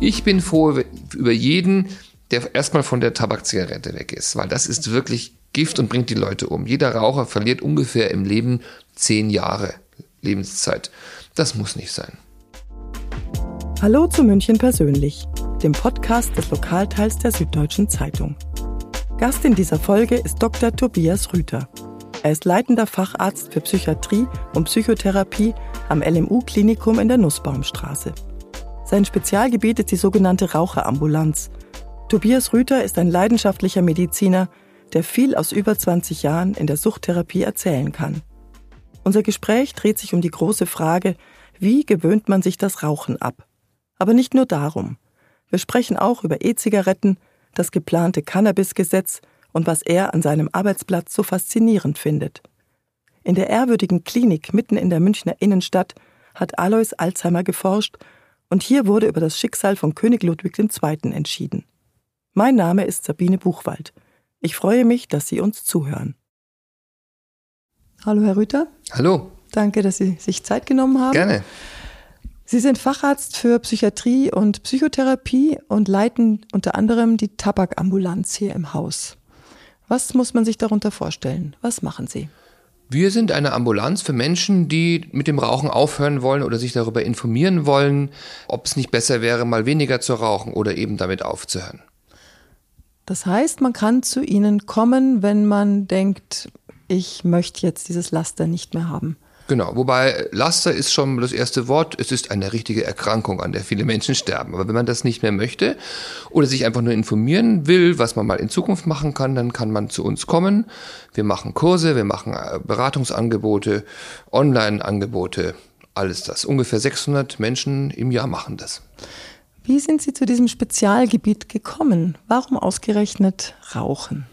Ich bin froh über jeden, der erstmal von der Tabakzigarette weg ist, weil das ist wirklich Gift und bringt die Leute um. Jeder Raucher verliert ungefähr im Leben zehn Jahre Lebenszeit. Das muss nicht sein. Hallo zu München persönlich, dem Podcast des Lokalteils der Süddeutschen Zeitung. Gast in dieser Folge ist Dr. Tobias Rüther. Er ist leitender Facharzt für Psychiatrie und Psychotherapie am LMU-Klinikum in der Nussbaumstraße. Sein Spezialgebiet ist die sogenannte Raucherambulanz. Tobias Rüther ist ein leidenschaftlicher Mediziner, der viel aus über 20 Jahren in der Suchttherapie erzählen kann. Unser Gespräch dreht sich um die große Frage, wie gewöhnt man sich das Rauchen ab? Aber nicht nur darum. Wir sprechen auch über E-Zigaretten, das geplante Cannabis-Gesetz und was er an seinem Arbeitsplatz so faszinierend findet. In der ehrwürdigen Klinik mitten in der Münchner Innenstadt hat Alois Alzheimer geforscht und hier wurde über das Schicksal von König Ludwig II. entschieden. Mein Name ist Sabine Buchwald. Ich freue mich, dass Sie uns zuhören. Hallo, Herr Rüther. Hallo. Danke, dass Sie sich Zeit genommen haben. Gerne. Sie sind Facharzt für Psychiatrie und Psychotherapie und leiten unter anderem die Tabakambulanz hier im Haus. Was muss man sich darunter vorstellen? Was machen Sie? Wir sind eine Ambulanz für Menschen, die mit dem Rauchen aufhören wollen oder sich darüber informieren wollen, ob es nicht besser wäre, mal weniger zu rauchen oder eben damit aufzuhören. Das heißt, man kann zu Ihnen kommen, wenn man denkt, ich möchte jetzt dieses Laster nicht mehr haben. Genau, wobei Laster ist schon das erste Wort. Es ist eine richtige Erkrankung, an der viele Menschen sterben. Aber wenn man das nicht mehr möchte oder sich einfach nur informieren will, was man mal in Zukunft machen kann, dann kann man zu uns kommen. Wir machen Kurse, wir machen äh, Beratungsangebote, Online-Angebote, alles das. Ungefähr 600 Menschen im Jahr machen das. Wie sind Sie zu diesem Spezialgebiet gekommen? Warum ausgerechnet Rauchen?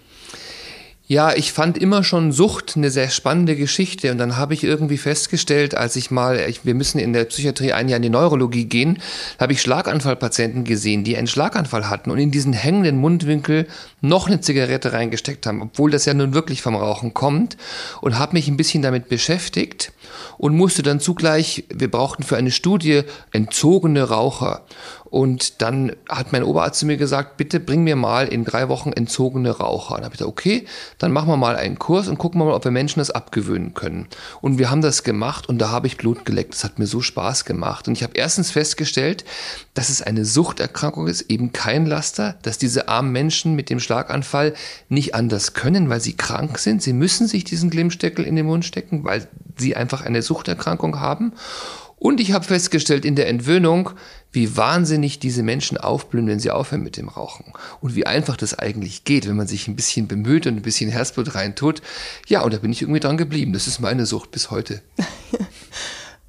Ja, ich fand immer schon Sucht eine sehr spannende Geschichte. Und dann habe ich irgendwie festgestellt, als ich mal, ich, wir müssen in der Psychiatrie ein Jahr in die Neurologie gehen, habe ich Schlaganfallpatienten gesehen, die einen Schlaganfall hatten und in diesen hängenden Mundwinkel noch eine Zigarette reingesteckt haben, obwohl das ja nun wirklich vom Rauchen kommt und habe mich ein bisschen damit beschäftigt und musste dann zugleich, wir brauchten für eine Studie entzogene Raucher und dann hat mein Oberarzt zu mir gesagt, bitte bring mir mal in drei Wochen entzogene Raucher. Und habe ich gesagt, okay, dann machen wir mal einen Kurs und gucken wir mal, ob wir Menschen das abgewöhnen können. Und wir haben das gemacht und da habe ich Blut geleckt. Das hat mir so Spaß gemacht. Und ich habe erstens festgestellt, dass es eine Suchterkrankung ist, eben kein Laster, dass diese armen Menschen mit dem Schlaganfall nicht anders können, weil sie krank sind. Sie müssen sich diesen Glimmsteckel in den Mund stecken, weil sie einfach eine Suchterkrankung haben. Und ich habe festgestellt in der Entwöhnung, wie wahnsinnig diese Menschen aufblühen, wenn sie aufhören mit dem Rauchen. Und wie einfach das eigentlich geht, wenn man sich ein bisschen bemüht und ein bisschen Herzblut reintut. Ja, und da bin ich irgendwie dran geblieben. Das ist meine Sucht bis heute.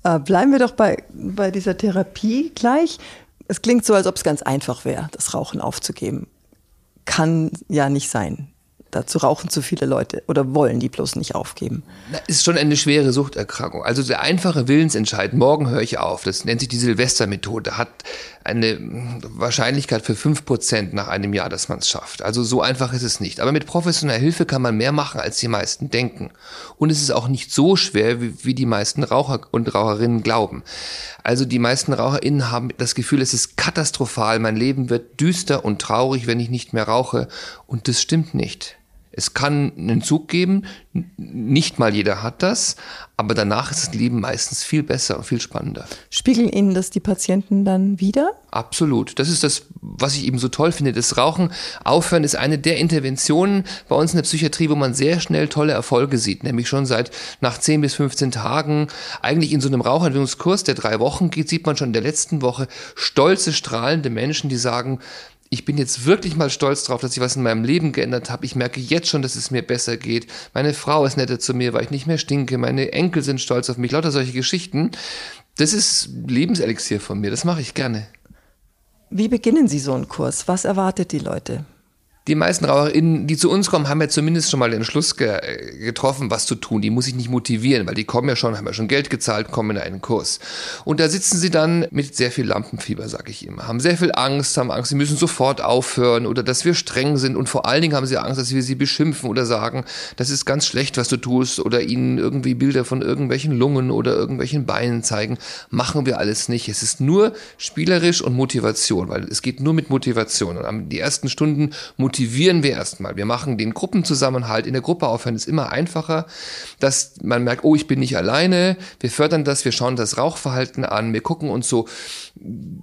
Äh, bleiben wir doch bei, bei dieser Therapie gleich. Es klingt so, als ob es ganz einfach wäre, das Rauchen aufzugeben. Kann ja nicht sein. Dazu rauchen zu viele Leute oder wollen die bloß nicht aufgeben. Das ist schon eine schwere Suchterkrankung. Also der einfache Willensentscheid, morgen höre ich auf, das nennt sich die Silvestermethode, hat eine Wahrscheinlichkeit für fünf Prozent nach einem Jahr, dass man es schafft. Also so einfach ist es nicht. Aber mit professioneller Hilfe kann man mehr machen, als die meisten denken. Und es ist auch nicht so schwer, wie, wie die meisten Raucher und Raucherinnen glauben. Also die meisten RaucherInnen haben das Gefühl, es ist katastrophal, mein Leben wird düster und traurig, wenn ich nicht mehr rauche. Und das stimmt nicht. Es kann einen Zug geben, nicht mal jeder hat das, aber danach ist das Leben meistens viel besser und viel spannender. Spiegeln Ihnen das die Patienten dann wieder? Absolut. Das ist das, was ich eben so toll finde. Das Rauchen aufhören ist eine der Interventionen bei uns in der Psychiatrie, wo man sehr schnell tolle Erfolge sieht. Nämlich schon seit nach 10 bis 15 Tagen. Eigentlich in so einem Rauchentwicklungskurs, der drei Wochen geht, sieht man schon in der letzten Woche stolze, strahlende Menschen, die sagen, ich bin jetzt wirklich mal stolz drauf, dass ich was in meinem Leben geändert habe. Ich merke jetzt schon, dass es mir besser geht. Meine Frau ist netter zu mir, weil ich nicht mehr stinke. Meine Enkel sind stolz auf mich. Lauter solche Geschichten. Das ist Lebenselixier von mir. Das mache ich gerne. Wie beginnen Sie so einen Kurs? Was erwartet die Leute? Die meisten RaucherInnen, die zu uns kommen, haben ja zumindest schon mal den Schluss ge getroffen, was zu tun. Die muss ich nicht motivieren, weil die kommen ja schon, haben ja schon Geld gezahlt, kommen in einen Kurs. Und da sitzen sie dann mit sehr viel Lampenfieber, sag ich immer. Haben sehr viel Angst, haben Angst, sie müssen sofort aufhören oder dass wir streng sind. Und vor allen Dingen haben sie Angst, dass wir sie beschimpfen oder sagen, das ist ganz schlecht, was du tust oder ihnen irgendwie Bilder von irgendwelchen Lungen oder irgendwelchen Beinen zeigen. Machen wir alles nicht. Es ist nur spielerisch und Motivation, weil es geht nur mit Motivation. Und die ersten Stunden motivieren motivieren wir erstmal. Wir machen den Gruppenzusammenhalt. In der Gruppe aufhören ist immer einfacher, dass man merkt, oh, ich bin nicht alleine. Wir fördern das, wir schauen das Rauchverhalten an, wir gucken uns so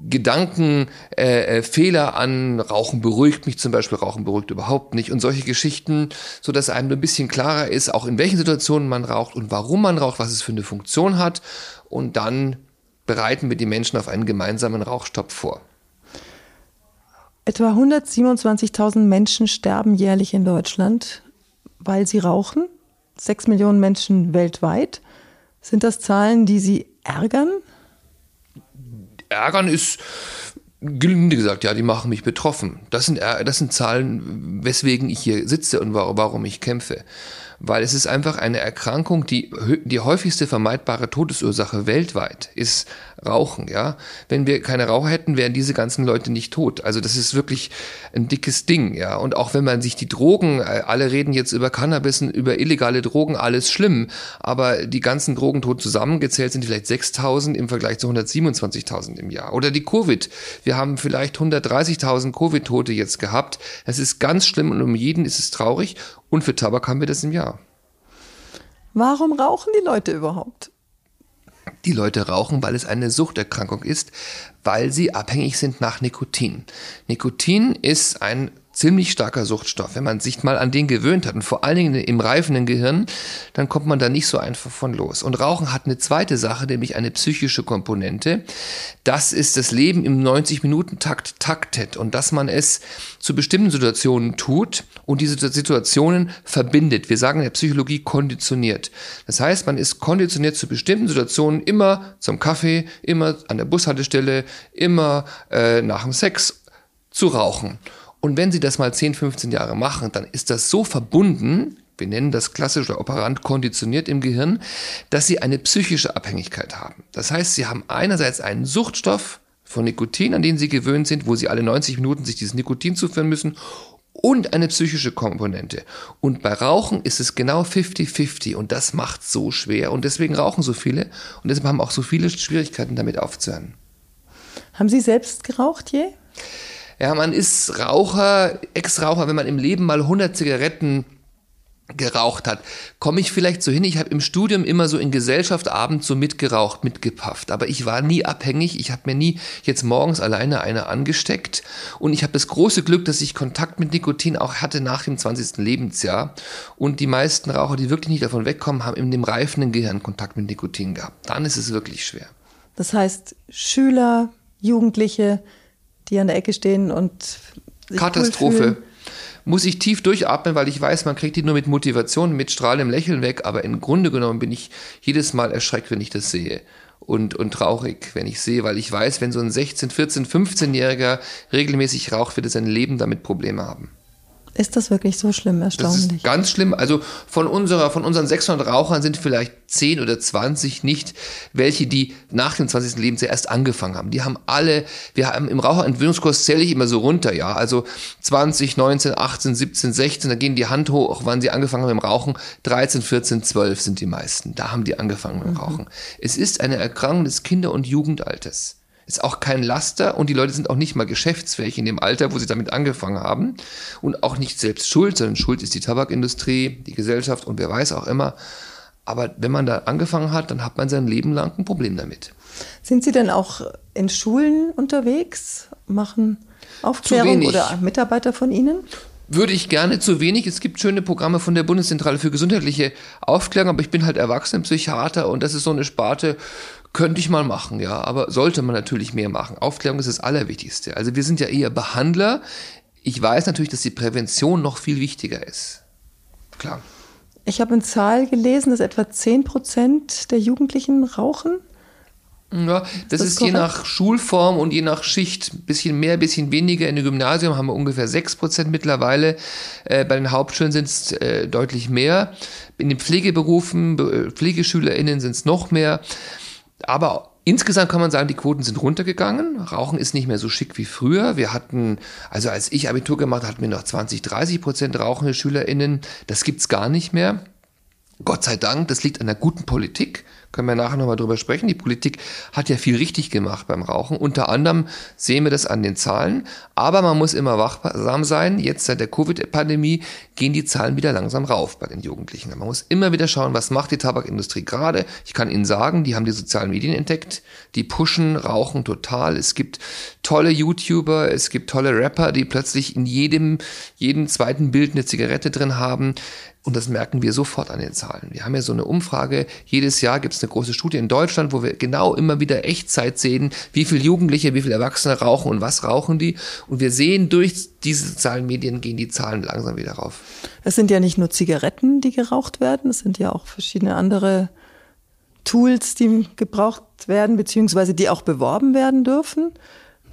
Gedankenfehler äh, äh an. Rauchen beruhigt mich zum Beispiel, Rauchen beruhigt überhaupt nicht und solche Geschichten, so dass einem ein bisschen klarer ist, auch in welchen Situationen man raucht und warum man raucht, was es für eine Funktion hat. Und dann bereiten wir die Menschen auf einen gemeinsamen Rauchstopp vor. Etwa 127.000 Menschen sterben jährlich in Deutschland, weil sie rauchen. Sechs Millionen Menschen weltweit. Sind das Zahlen, die Sie ärgern? Ärgern ist gelinde gesagt, ja, die machen mich betroffen. Das sind, das sind Zahlen, weswegen ich hier sitze und warum ich kämpfe weil es ist einfach eine Erkrankung, die die häufigste vermeidbare Todesursache weltweit ist Rauchen, ja. Wenn wir keine Raucher hätten, wären diese ganzen Leute nicht tot. Also das ist wirklich ein dickes Ding, ja. Und auch wenn man sich die Drogen, äh, alle reden jetzt über Cannabis, über illegale Drogen, alles schlimm, aber die ganzen Drogen tot zusammengezählt sind vielleicht 6000 im Vergleich zu 127.000 im Jahr. Oder die Covid. Wir haben vielleicht 130.000 Covid-Tote jetzt gehabt. Es ist ganz schlimm und um jeden ist es traurig. Und für Tabak haben wir das im Jahr. Warum rauchen die Leute überhaupt? Die Leute rauchen, weil es eine Suchterkrankung ist, weil sie abhängig sind nach Nikotin. Nikotin ist ein ziemlich starker Suchtstoff. Wenn man sich mal an den gewöhnt hat und vor allen Dingen im reifenden Gehirn, dann kommt man da nicht so einfach von los. Und Rauchen hat eine zweite Sache, nämlich eine psychische Komponente. Das ist das Leben im 90-Minuten-Takt taktet und dass man es zu bestimmten Situationen tut und diese Situationen verbindet. Wir sagen in der Psychologie konditioniert. Das heißt, man ist konditioniert zu bestimmten Situationen immer zum Kaffee, immer an der Bushaltestelle, immer äh, nach dem Sex zu rauchen. Und wenn Sie das mal 10, 15 Jahre machen, dann ist das so verbunden, wir nennen das klassische Operant konditioniert im Gehirn, dass Sie eine psychische Abhängigkeit haben. Das heißt, Sie haben einerseits einen Suchtstoff von Nikotin, an den Sie gewöhnt sind, wo Sie alle 90 Minuten sich dieses Nikotin zuführen müssen und eine psychische Komponente. Und bei Rauchen ist es genau 50-50 und das macht so schwer und deswegen rauchen so viele und deshalb haben auch so viele Schwierigkeiten damit aufzuhören. Haben Sie selbst geraucht je? Ja, man ist Raucher, Ex-Raucher, wenn man im Leben mal 100 Zigaretten geraucht hat, komme ich vielleicht so hin. Ich habe im Studium immer so in Gesellschaft abends so mitgeraucht, mitgepafft. Aber ich war nie abhängig. Ich habe mir nie jetzt morgens alleine eine angesteckt. Und ich habe das große Glück, dass ich Kontakt mit Nikotin auch hatte nach dem 20. Lebensjahr. Und die meisten Raucher, die wirklich nicht davon wegkommen, haben in dem reifenden Gehirn Kontakt mit Nikotin gehabt. Dann ist es wirklich schwer. Das heißt, Schüler, Jugendliche, die an der Ecke stehen und Katastrophe. Cool muss ich tief durchatmen, weil ich weiß, man kriegt die nur mit Motivation, mit strahlendem Lächeln weg, aber im Grunde genommen bin ich jedes Mal erschreckt, wenn ich das sehe. Und, und traurig, wenn ich sehe, weil ich weiß, wenn so ein 16, 14, 15-Jähriger regelmäßig raucht, wird er sein Leben damit Probleme haben. Ist das wirklich so schlimm, erstaunlich? Das ist ganz schlimm. Also von unserer, von unseren 600 Rauchern sind vielleicht 10 oder 20 nicht welche, die nach dem 20. Lebensjahr erst angefangen haben. Die haben alle, wir haben im Raucherentwöhnungskurs zähle ich immer so runter, ja. Also 20, 19, 18, 17, 16, da gehen die Hand hoch, wann sie angefangen haben mit dem Rauchen. 13, 14, 12 sind die meisten. Da haben die angefangen mit dem mhm. Rauchen. Es ist eine Erkrankung des Kinder- und Jugendalters. Ist auch kein Laster und die Leute sind auch nicht mal geschäftsfähig in dem Alter, wo sie damit angefangen haben. Und auch nicht selbst schuld, sondern schuld ist die Tabakindustrie, die Gesellschaft und wer weiß auch immer. Aber wenn man da angefangen hat, dann hat man sein Leben lang ein Problem damit. Sind Sie denn auch in Schulen unterwegs? Machen Aufklärung oder Mitarbeiter von Ihnen? Würde ich gerne zu wenig. Es gibt schöne Programme von der Bundeszentrale für gesundheitliche Aufklärung, aber ich bin halt Erwachsenenpsychiater und das ist so eine Sparte, könnte ich mal machen, ja, aber sollte man natürlich mehr machen. Aufklärung ist das Allerwichtigste. Also wir sind ja eher Behandler. Ich weiß natürlich, dass die Prävention noch viel wichtiger ist. Klar. Ich habe eine Zahl gelesen, dass etwa 10 Prozent der Jugendlichen rauchen. Ja, das, das ist, je nach Schulform und je nach Schicht bisschen mehr, bisschen weniger. In dem Gymnasium haben wir ungefähr 6% mittlerweile. Äh, bei den Hauptschulen sind es äh, deutlich mehr. In den Pflegeberufen, PflegeschülerInnen sind es noch mehr. Aber Insgesamt kann man sagen, die Quoten sind runtergegangen. Rauchen ist nicht mehr so schick wie früher. Wir hatten, also als ich Abitur gemacht hatten wir noch 20, 30 Prozent rauchende SchülerInnen. Das gibt's gar nicht mehr. Gott sei Dank, das liegt an der guten Politik können wir nachher nochmal drüber sprechen. Die Politik hat ja viel richtig gemacht beim Rauchen. Unter anderem sehen wir das an den Zahlen. Aber man muss immer wachsam sein. Jetzt seit der Covid-Pandemie gehen die Zahlen wieder langsam rauf bei den Jugendlichen. Man muss immer wieder schauen, was macht die Tabakindustrie gerade. Ich kann Ihnen sagen, die haben die sozialen Medien entdeckt. Die pushen Rauchen total. Es gibt tolle YouTuber, es gibt tolle Rapper, die plötzlich in jedem, jedem zweiten Bild eine Zigarette drin haben. Und das merken wir sofort an den Zahlen. Wir haben ja so eine Umfrage. Jedes Jahr gibt es eine große Studie in Deutschland, wo wir genau immer wieder Echtzeit sehen, wie viele Jugendliche, wie viele Erwachsene rauchen und was rauchen die. Und wir sehen, durch diese sozialen Medien gehen die Zahlen langsam wieder rauf. Es sind ja nicht nur Zigaretten, die geraucht werden. Es sind ja auch verschiedene andere Tools, die gebraucht werden, beziehungsweise die auch beworben werden dürfen.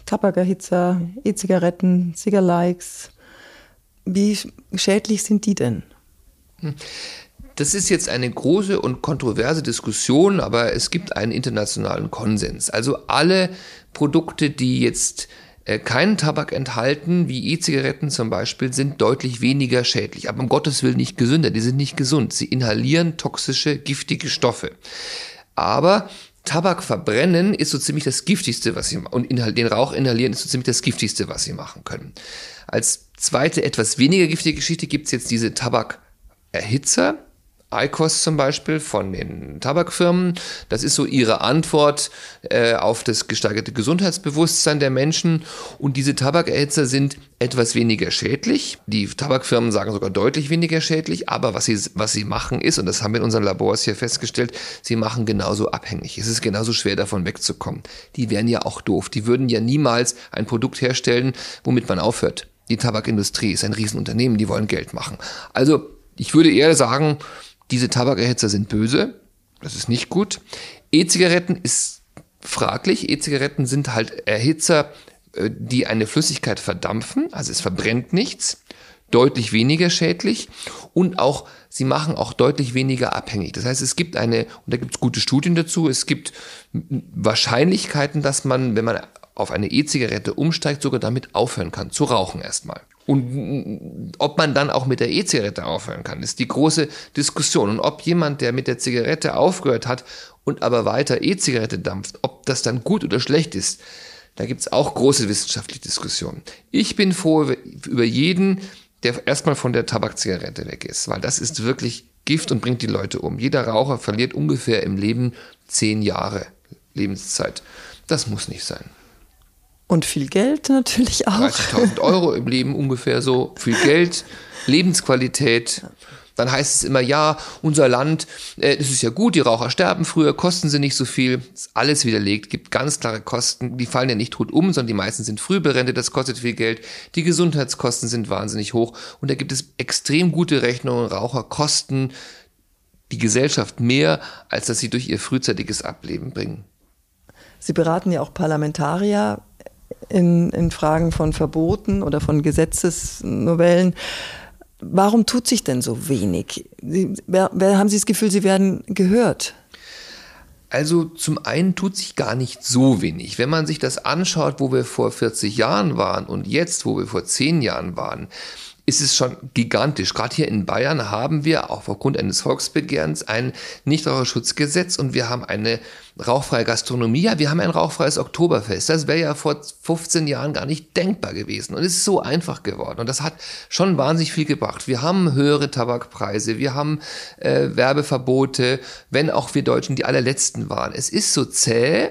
Tabakerhitzer, E-Zigaretten, Cigalikes. Wie schädlich sind die denn? Das ist jetzt eine große und kontroverse Diskussion, aber es gibt einen internationalen Konsens. Also alle Produkte, die jetzt äh, keinen Tabak enthalten, wie E-Zigaretten zum Beispiel, sind deutlich weniger schädlich, aber um Gottes Willen nicht gesünder. Die sind nicht gesund. Sie inhalieren toxische, giftige Stoffe. Aber Tabak verbrennen ist so ziemlich das Giftigste, was sie und den Rauch inhalieren ist so ziemlich das Giftigste, was sie machen können. Als zweite, etwas weniger giftige Geschichte gibt es jetzt diese Tabak Erhitzer, ICOS zum Beispiel von den Tabakfirmen. Das ist so ihre Antwort äh, auf das gesteigerte Gesundheitsbewusstsein der Menschen. Und diese Tabakerhitzer sind etwas weniger schädlich. Die Tabakfirmen sagen sogar deutlich weniger schädlich. Aber was sie, was sie machen ist, und das haben wir in unseren Labors hier festgestellt, sie machen genauso abhängig. Es ist genauso schwer davon wegzukommen. Die wären ja auch doof. Die würden ja niemals ein Produkt herstellen, womit man aufhört. Die Tabakindustrie ist ein Riesenunternehmen, die wollen Geld machen. Also ich würde eher sagen, diese Tabakerhitzer sind böse. Das ist nicht gut. E-Zigaretten ist fraglich. E-Zigaretten sind halt Erhitzer, äh, die eine Flüssigkeit verdampfen. Also es verbrennt nichts. Deutlich weniger schädlich. Und auch, sie machen auch deutlich weniger abhängig. Das heißt, es gibt eine, und da gibt es gute Studien dazu, es gibt Wahrscheinlichkeiten, dass man, wenn man auf eine E-Zigarette umsteigt, sogar damit aufhören kann, zu rauchen erstmal. Und ob man dann auch mit der E-Zigarette aufhören kann, ist die große Diskussion. Und ob jemand, der mit der Zigarette aufgehört hat und aber weiter E-Zigarette dampft, ob das dann gut oder schlecht ist, da gibt es auch große wissenschaftliche Diskussionen. Ich bin froh über jeden, der erstmal von der Tabakzigarette weg ist, weil das ist wirklich Gift und bringt die Leute um. Jeder Raucher verliert ungefähr im Leben zehn Jahre Lebenszeit. Das muss nicht sein. Und viel Geld natürlich auch. 30.000 Euro im Leben ungefähr so. Viel Geld, Lebensqualität. Dann heißt es immer, ja, unser Land, äh, das ist ja gut, die Raucher sterben früher, kosten sie nicht so viel. Das ist alles widerlegt, gibt ganz klare Kosten. Die fallen ja nicht tot um, sondern die meisten sind früh berentet, das kostet viel Geld. Die Gesundheitskosten sind wahnsinnig hoch. Und da gibt es extrem gute Rechnungen. Raucher kosten die Gesellschaft mehr, als dass sie durch ihr frühzeitiges Ableben bringen. Sie beraten ja auch Parlamentarier in, in Fragen von Verboten oder von Gesetzesnovellen. Warum tut sich denn so wenig? Wer, wer, haben Sie das Gefühl, Sie werden gehört? Also zum einen tut sich gar nicht so wenig. Wenn man sich das anschaut, wo wir vor 40 Jahren waren und jetzt, wo wir vor 10 Jahren waren, ist es schon gigantisch. Gerade hier in Bayern haben wir auch aufgrund eines Volksbegehrens ein Nichtraucherschutzgesetz und wir haben eine rauchfreie Gastronomie. Ja, wir haben ein rauchfreies Oktoberfest. Das wäre ja vor 15 Jahren gar nicht denkbar gewesen. Und es ist so einfach geworden. Und das hat schon wahnsinnig viel gebracht. Wir haben höhere Tabakpreise, wir haben äh, Werbeverbote, wenn auch wir Deutschen die allerletzten waren. Es ist so zäh,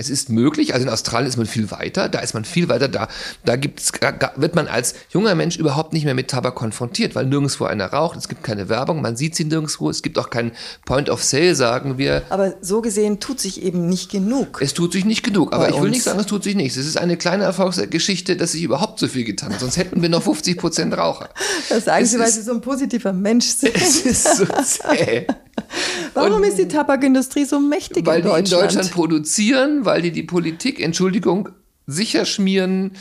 es ist möglich, also in Australien ist man viel weiter, da ist man viel weiter, da, da gibt's, wird man als junger Mensch überhaupt nicht mehr mit Tabak konfrontiert, weil nirgendwo einer raucht, es gibt keine Werbung, man sieht sie nirgendwo, es gibt auch keinen Point of Sale, sagen wir. Aber so gesehen tut sich eben nicht genug. Es tut sich nicht genug, aber ich will uns. nicht sagen, es tut sich nichts. Es ist eine kleine Erfolgsgeschichte, dass sich überhaupt so viel getan hat, sonst hätten wir noch 50 Prozent Raucher. Das sagen es Sie, weil Sie so ein positiver Mensch sind. Es ist so zäh. Warum und, ist die Tabakindustrie so mächtig weil in Deutschland? Weil die in Deutschland produzieren, weil die die Politik, Entschuldigung, sicher schmieren.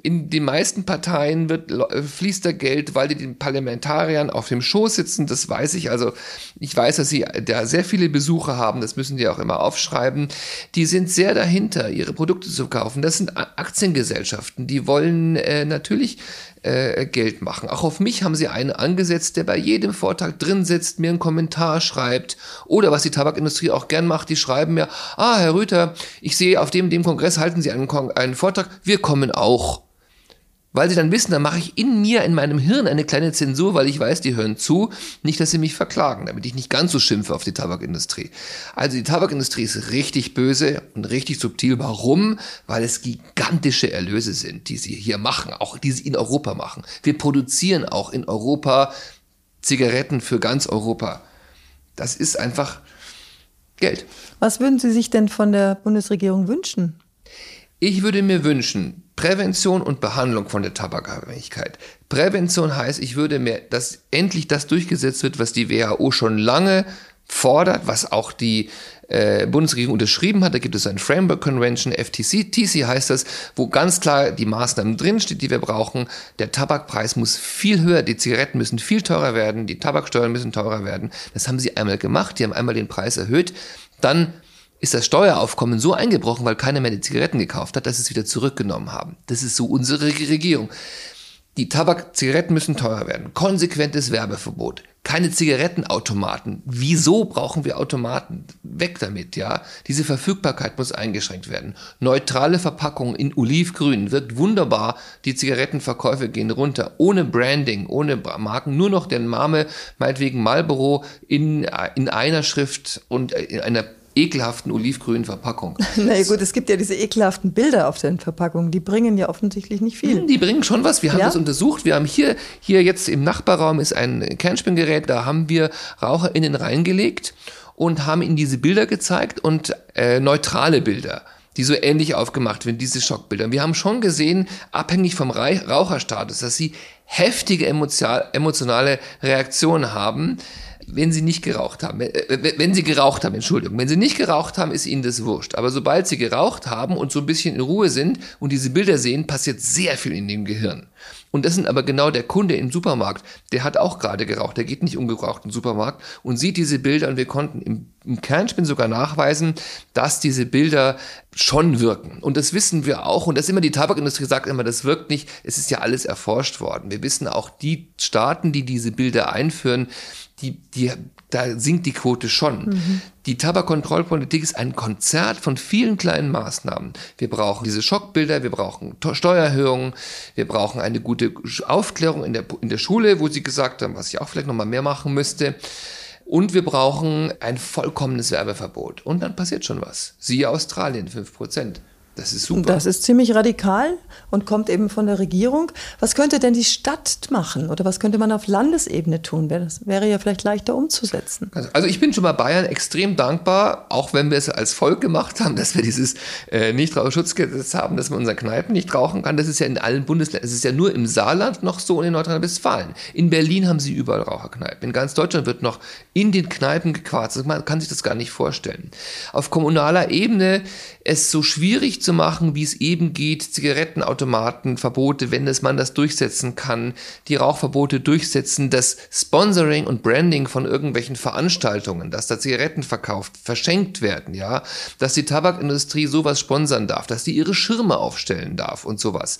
In den meisten Parteien wird, fließt da Geld, weil die den Parlamentariern auf dem Schoß sitzen. Das weiß ich. Also ich weiß, dass sie da sehr viele Besucher haben. Das müssen die auch immer aufschreiben. Die sind sehr dahinter, ihre Produkte zu kaufen. Das sind Aktiengesellschaften. Die wollen äh, natürlich äh, Geld machen. Auch auf mich haben sie einen angesetzt, der bei jedem Vortrag drin sitzt, mir einen Kommentar schreibt. Oder was die Tabakindustrie auch gern macht, die schreiben mir, ah, Herr Rüther, ich sehe, auf dem, dem Kongress halten Sie einen, einen Vortrag, wir kommen auch weil sie dann wissen, dann mache ich in mir, in meinem Hirn eine kleine Zensur, weil ich weiß, die hören zu, nicht, dass sie mich verklagen, damit ich nicht ganz so schimpfe auf die Tabakindustrie. Also die Tabakindustrie ist richtig böse und richtig subtil. Warum? Weil es gigantische Erlöse sind, die sie hier machen, auch die sie in Europa machen. Wir produzieren auch in Europa Zigaretten für ganz Europa. Das ist einfach Geld. Was würden Sie sich denn von der Bundesregierung wünschen? Ich würde mir wünschen, Prävention und Behandlung von der Tabakabhängigkeit. Prävention heißt, ich würde mir, dass endlich das durchgesetzt wird, was die WHO schon lange fordert, was auch die äh, Bundesregierung unterschrieben hat. Da gibt es ein Framework Convention, FTC, TC heißt das, wo ganz klar die Maßnahmen drinstehen, die wir brauchen. Der Tabakpreis muss viel höher, die Zigaretten müssen viel teurer werden, die Tabaksteuern müssen teurer werden. Das haben sie einmal gemacht, die haben einmal den Preis erhöht. Dann ist das Steueraufkommen so eingebrochen, weil keiner mehr die Zigaretten gekauft hat, dass sie es wieder zurückgenommen haben. Das ist so unsere Regierung. Die Tabak-Zigaretten müssen teurer werden. Konsequentes Werbeverbot. Keine Zigarettenautomaten. Wieso brauchen wir Automaten? Weg damit, ja. Diese Verfügbarkeit muss eingeschränkt werden. Neutrale Verpackung in Olivgrün wirkt wunderbar. Die Zigarettenverkäufe gehen runter. Ohne Branding, ohne Marken. Nur noch der Name, meinetwegen Marlboro in, in einer Schrift und in einer ekelhaften olivgrünen Verpackung. Na ja, gut, es gibt ja diese ekelhaften Bilder auf den Verpackungen, die bringen ja offensichtlich nicht viel. Hm, die bringen schon was. Wir haben ja? das untersucht. Wir haben hier, hier jetzt im Nachbarraum ist ein Kernspingerät, da haben wir RaucherInnen reingelegt und haben ihnen diese Bilder gezeigt und äh, neutrale Bilder die so ähnlich aufgemacht werden, diese Schockbilder. Wir haben schon gesehen, abhängig vom Raucherstatus, dass sie heftige emotionale Reaktionen haben wenn sie nicht geraucht haben, wenn sie geraucht haben, Entschuldigung, wenn sie nicht geraucht haben, ist ihnen das wurscht. Aber sobald sie geraucht haben und so ein bisschen in Ruhe sind und diese Bilder sehen, passiert sehr viel in dem Gehirn. Und das sind aber genau der Kunde im Supermarkt, der hat auch gerade geraucht, der geht nicht ungeraucht in den Supermarkt und sieht diese Bilder und wir konnten im, im Kernspin sogar nachweisen, dass diese Bilder schon wirken. Und das wissen wir auch. Und das immer die Tabakindustrie sagt immer, das wirkt nicht. Es ist ja alles erforscht worden. Wir wissen auch, die Staaten, die diese Bilder einführen, die, die, da sinkt die Quote schon. Mhm. Die Tabakkontrollpolitik ist ein Konzert von vielen kleinen Maßnahmen. Wir brauchen diese Schockbilder, wir brauchen Steuererhöhungen, wir brauchen eine gute Aufklärung in der, in der Schule, wo sie gesagt haben, was ich auch vielleicht nochmal mehr machen müsste. Und wir brauchen ein vollkommenes Werbeverbot. Und dann passiert schon was. Siehe Australien, 5 Prozent. Das ist super. Das ist ziemlich radikal und kommt eben von der Regierung. Was könnte denn die Stadt machen oder was könnte man auf Landesebene tun? Das wäre ja vielleicht leichter umzusetzen. Also, also ich bin schon bei Bayern extrem dankbar, auch wenn wir es als Volk gemacht haben, dass wir dieses äh, Nichtraucherschutzgesetz haben, dass man unsere Kneipen nicht rauchen kann. Das ist ja in allen Bundesländern. Es ist ja nur im Saarland noch so und in Nordrhein-Westfalen. In Berlin haben sie überall Raucherkneipen. In ganz Deutschland wird noch in den Kneipen gequarzt. Man kann sich das gar nicht vorstellen. Auf kommunaler Ebene es so schwierig zu machen, wie es eben geht, Zigarettenautomaten, Verbote, wenn es man das durchsetzen kann, die Rauchverbote durchsetzen, das Sponsoring und Branding von irgendwelchen Veranstaltungen, dass da Zigaretten verkauft, verschenkt werden, ja, dass die Tabakindustrie sowas sponsern darf, dass die ihre Schirme aufstellen darf und sowas.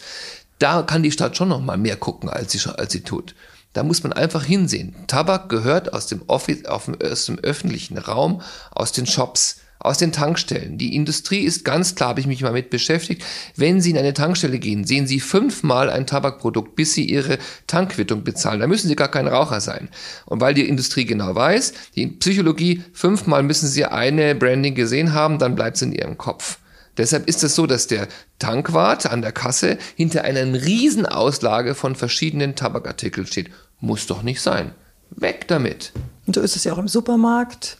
Da kann die Stadt schon noch mal mehr gucken, als sie, als sie tut. Da muss man einfach hinsehen. Tabak gehört aus dem, Office, aus dem öffentlichen Raum, aus den Shops aus den Tankstellen. Die Industrie ist ganz klar, habe ich mich mal mit beschäftigt. Wenn Sie in eine Tankstelle gehen, sehen Sie fünfmal ein Tabakprodukt, bis Sie Ihre Tankquittung bezahlen. Da müssen Sie gar kein Raucher sein. Und weil die Industrie genau weiß, die Psychologie, fünfmal müssen Sie eine Branding gesehen haben, dann bleibt es in Ihrem Kopf. Deshalb ist es so, dass der Tankwart an der Kasse hinter einer Riesenauslage von verschiedenen Tabakartikeln steht. Muss doch nicht sein. Weg damit. Und so ist es ja auch im Supermarkt.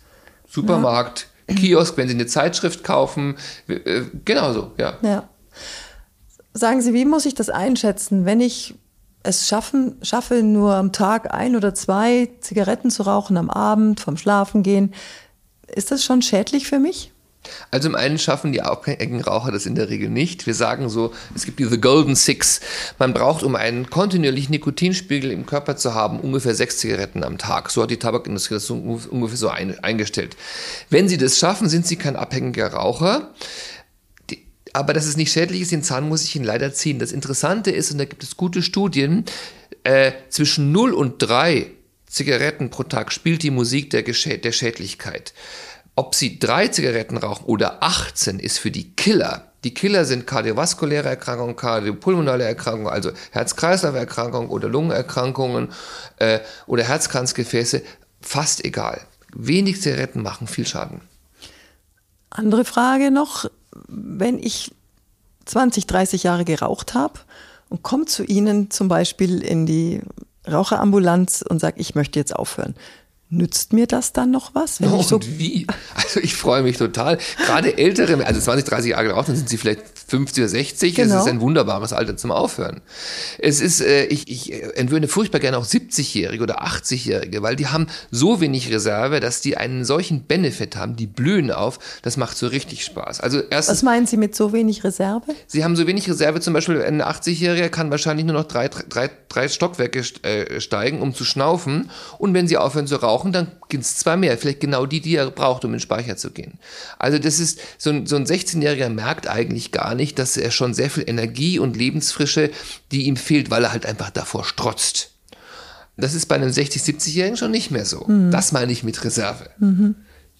Supermarkt. Kiosk, wenn Sie eine Zeitschrift kaufen. Äh, genauso, ja. Ja. Sagen Sie, wie muss ich das einschätzen, wenn ich es schaffen, schaffe, nur am Tag ein oder zwei Zigaretten zu rauchen am Abend, vom Schlafen gehen, ist das schon schädlich für mich? Also im einen schaffen die abhängigen Raucher das in der Regel nicht. Wir sagen so, es gibt diese Golden Six. Man braucht, um einen kontinuierlichen Nikotinspiegel im Körper zu haben, ungefähr sechs Zigaretten am Tag. So hat die Tabakindustrie das ungefähr so eingestellt. Wenn sie das schaffen, sind sie kein abhängiger Raucher. Aber dass es nicht schädlich ist, den Zahn muss ich Ihnen leider ziehen. Das Interessante ist, und da gibt es gute Studien, äh, zwischen 0 und 3 Zigaretten pro Tag spielt die Musik der, der Schädlichkeit. Ob sie drei Zigaretten rauchen oder 18 ist für die Killer. Die Killer sind kardiovaskuläre Erkrankungen, kardiopulmonale Erkrankungen, also Herz-Kreislauf-Erkrankungen oder Lungenerkrankungen äh, oder Herzkranzgefäße. Fast egal. Wenig Zigaretten machen viel Schaden. Andere Frage noch, wenn ich 20, 30 Jahre geraucht habe und komme zu Ihnen zum Beispiel in die Raucherambulanz und sage, ich möchte jetzt aufhören. Nützt mir das dann noch was? Wenn oh, ich so wie? Also ich freue mich total. Gerade ältere, also 20, 30 Jahre geraucht, dann sind sie vielleicht 50 oder 60. Genau. Es ist ein wunderbares Alter zum Aufhören. Es ist, äh, ich, ich entwöhne furchtbar gerne auch 70-Jährige oder 80-Jährige, weil die haben so wenig Reserve, dass die einen solchen Benefit haben, die blühen auf. Das macht so richtig Spaß. Also erstens, Was meinen Sie mit so wenig Reserve? Sie haben so wenig Reserve, zum Beispiel ein 80-Jähriger kann wahrscheinlich nur noch drei, drei, drei Stockwerke äh, steigen, um zu schnaufen. Und wenn sie aufhören zu rauchen, dann gibt es zwei mehr. Vielleicht genau die, die er braucht, um in den Speicher zu gehen. Also das ist, so ein, so ein 16-Jähriger merkt eigentlich gar nicht, dass er schon sehr viel Energie und Lebensfrische, die ihm fehlt, weil er halt einfach davor strotzt. Das ist bei einem 60-, 70-Jährigen schon nicht mehr so. Mhm. Das meine ich mit Reserve. Mhm.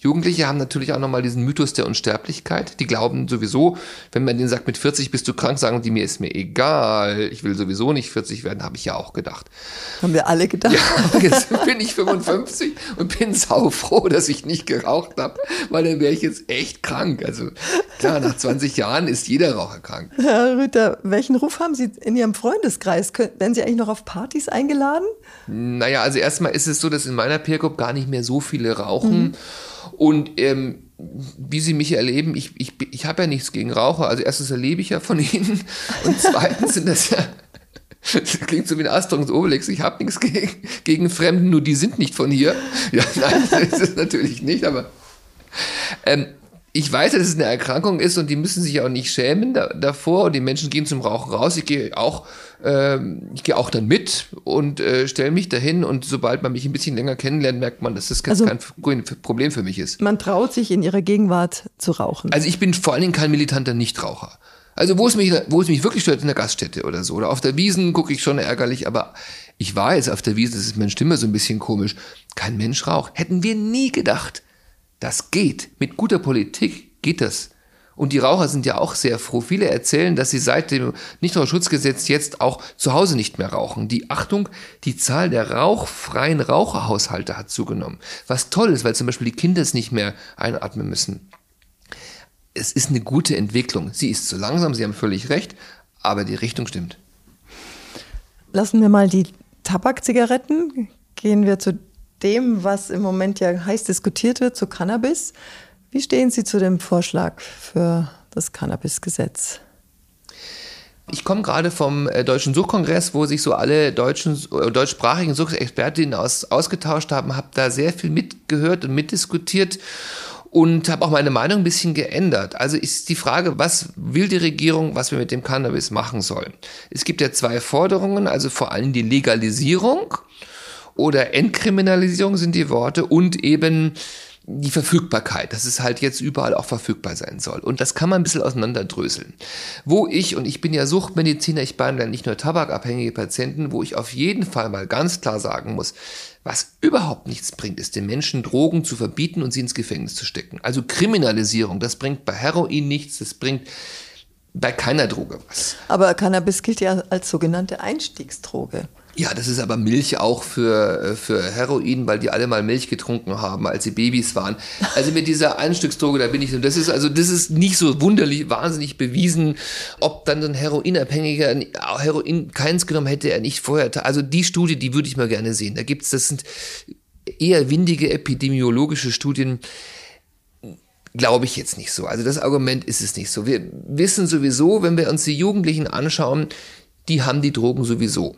Jugendliche haben natürlich auch nochmal diesen Mythos der Unsterblichkeit. Die glauben sowieso, wenn man denen sagt, mit 40 bist du krank, sagen die, mir ist mir egal, ich will sowieso nicht 40 werden, habe ich ja auch gedacht. Haben wir alle gedacht. Ja, jetzt bin ich 55 und bin saufroh, dass ich nicht geraucht habe, weil dann wäre ich jetzt echt krank. Also klar, nach 20 Jahren ist jeder Raucher krank. Herr Rüther, welchen Ruf haben Sie in Ihrem Freundeskreis? Werden Sie eigentlich noch auf Partys eingeladen? Naja, also erstmal ist es so, dass in meiner Peer Group gar nicht mehr so viele rauchen. Mhm. Und ähm, wie Sie mich erleben, ich, ich, ich habe ja nichts gegen Raucher. Also erstens erlebe ich ja von Ihnen und zweitens sind das ja das klingt so wie ein Asterix Obelix. Ich habe nichts gegen, gegen Fremden, nur die sind nicht von hier. Ja, nein, das ist natürlich nicht, aber ähm, ich weiß, dass es eine Erkrankung ist und die müssen sich auch nicht schämen da, davor. Und die Menschen gehen zum Rauchen raus. Ich gehe auch, äh, ich gehe auch dann mit und äh, stelle mich dahin. Und sobald man mich ein bisschen länger kennenlernt, merkt man, dass das also, kein Problem für mich ist. Man traut sich in ihrer Gegenwart zu rauchen. Also ich bin vor allen Dingen kein militanter Nichtraucher. Also wo es mich, wo es mich wirklich stört, in der Gaststätte oder so. Oder auf der Wiesen gucke ich schon ärgerlich, aber ich weiß, auf der Wiesen, das ist meine Stimme so ein bisschen komisch. Kein Mensch raucht. Hätten wir nie gedacht. Das geht. Mit guter Politik geht das. Und die Raucher sind ja auch sehr froh. Viele erzählen, dass sie seit dem Nichtraucherschutzgesetz jetzt auch zu Hause nicht mehr rauchen. Die Achtung, die Zahl der rauchfreien Raucherhaushalte hat zugenommen. Was toll ist, weil zum Beispiel die Kinder es nicht mehr einatmen müssen. Es ist eine gute Entwicklung. Sie ist zu langsam, Sie haben völlig recht, aber die Richtung stimmt. Lassen wir mal die Tabakzigaretten. Gehen wir zu dem, was im Moment ja heiß diskutiert wird, zu Cannabis. Wie stehen Sie zu dem Vorschlag für das Cannabis-Gesetz? Ich komme gerade vom äh, Deutschen Suchkongress, wo sich so alle deutschen, äh, deutschsprachigen Suchexpertinnen aus, ausgetauscht haben, habe da sehr viel mitgehört und mitdiskutiert und habe auch meine Meinung ein bisschen geändert. Also ist die Frage, was will die Regierung, was wir mit dem Cannabis machen sollen? Es gibt ja zwei Forderungen, also vor allem die Legalisierung oder Entkriminalisierung sind die Worte und eben die Verfügbarkeit, dass es halt jetzt überall auch verfügbar sein soll. Und das kann man ein bisschen auseinanderdröseln. Wo ich, und ich bin ja Suchtmediziner, ich behandle nicht nur tabakabhängige Patienten, wo ich auf jeden Fall mal ganz klar sagen muss, was überhaupt nichts bringt, ist den Menschen Drogen zu verbieten und sie ins Gefängnis zu stecken. Also Kriminalisierung, das bringt bei Heroin nichts, das bringt bei keiner Droge was. Aber Cannabis gilt ja als sogenannte Einstiegsdroge. Ja, das ist aber Milch auch für, äh, für Heroin, weil die alle mal Milch getrunken haben, als sie Babys waren. Also mit dieser Einstücksdroge, da bin ich, das ist also, das ist nicht so wunderlich, wahnsinnig bewiesen, ob dann so ein Heroinabhängiger Heroin keins genommen hätte, er nicht vorher, also die Studie, die würde ich mal gerne sehen. Da gibt's, das sind eher windige epidemiologische Studien, glaube ich jetzt nicht so. Also das Argument ist es nicht so. Wir wissen sowieso, wenn wir uns die Jugendlichen anschauen, die haben die Drogen sowieso.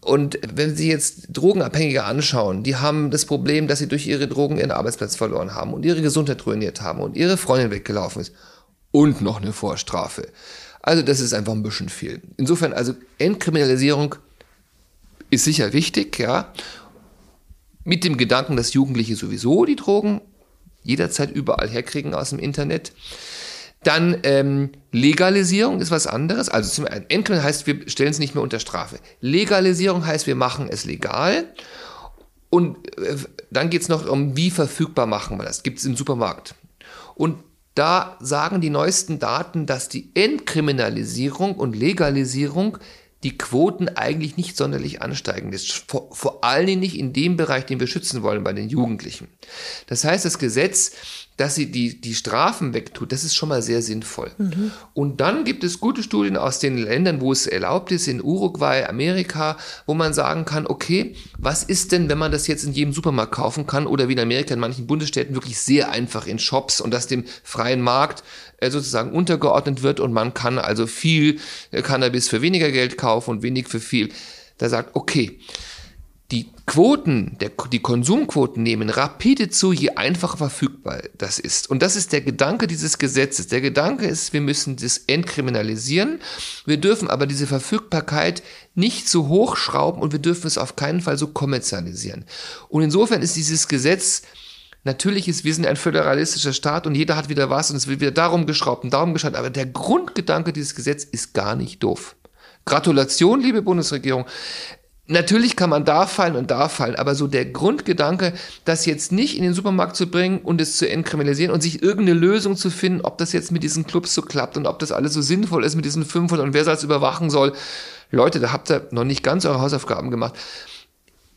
Und wenn Sie jetzt Drogenabhängige anschauen, die haben das Problem, dass sie durch ihre Drogen ihren Arbeitsplatz verloren haben und ihre Gesundheit ruiniert haben und ihre Freundin weggelaufen ist. Und noch eine Vorstrafe. Also das ist einfach ein bisschen viel. Insofern, also Entkriminalisierung ist sicher wichtig, ja. Mit dem Gedanken, dass Jugendliche sowieso die Drogen jederzeit überall herkriegen aus dem Internet. Dann ähm, Legalisierung ist was anderes. Also zum Entkriminalisierung heißt, wir stellen es nicht mehr unter Strafe. Legalisierung heißt, wir machen es legal. Und äh, dann geht es noch um, wie verfügbar machen wir das. Gibt es im Supermarkt. Und da sagen die neuesten Daten, dass die Entkriminalisierung und Legalisierung die Quoten eigentlich nicht sonderlich ansteigend ist. Vor, vor allen Dingen nicht in dem Bereich, den wir schützen wollen bei den Jugendlichen. Das heißt, das Gesetz dass sie die, die Strafen wegtut, das ist schon mal sehr sinnvoll. Mhm. Und dann gibt es gute Studien aus den Ländern, wo es erlaubt ist, in Uruguay, Amerika, wo man sagen kann, okay, was ist denn, wenn man das jetzt in jedem Supermarkt kaufen kann oder wie in Amerika in manchen Bundesstädten wirklich sehr einfach in Shops und das dem freien Markt äh, sozusagen untergeordnet wird und man kann also viel äh, Cannabis für weniger Geld kaufen und wenig für viel. Da sagt, okay, die Quoten, der, die Konsumquoten nehmen rapide zu, je einfacher verfügbar das ist. Und das ist der Gedanke dieses Gesetzes. Der Gedanke ist, wir müssen das entkriminalisieren. Wir dürfen aber diese Verfügbarkeit nicht zu hoch schrauben und wir dürfen es auf keinen Fall so kommerzialisieren. Und insofern ist dieses Gesetz Natürlich ist, wir sind ein föderalistischer Staat und jeder hat wieder was und es wird wieder darum geschraubt und darum geschraubt. Aber der Grundgedanke dieses Gesetzes ist gar nicht doof. Gratulation, liebe Bundesregierung. Natürlich kann man da fallen und da fallen, aber so der Grundgedanke, das jetzt nicht in den Supermarkt zu bringen und es zu entkriminalisieren und sich irgendeine Lösung zu finden, ob das jetzt mit diesen Clubs so klappt und ob das alles so sinnvoll ist mit diesen 500 und wer soll es überwachen soll. Leute, da habt ihr noch nicht ganz eure Hausaufgaben gemacht.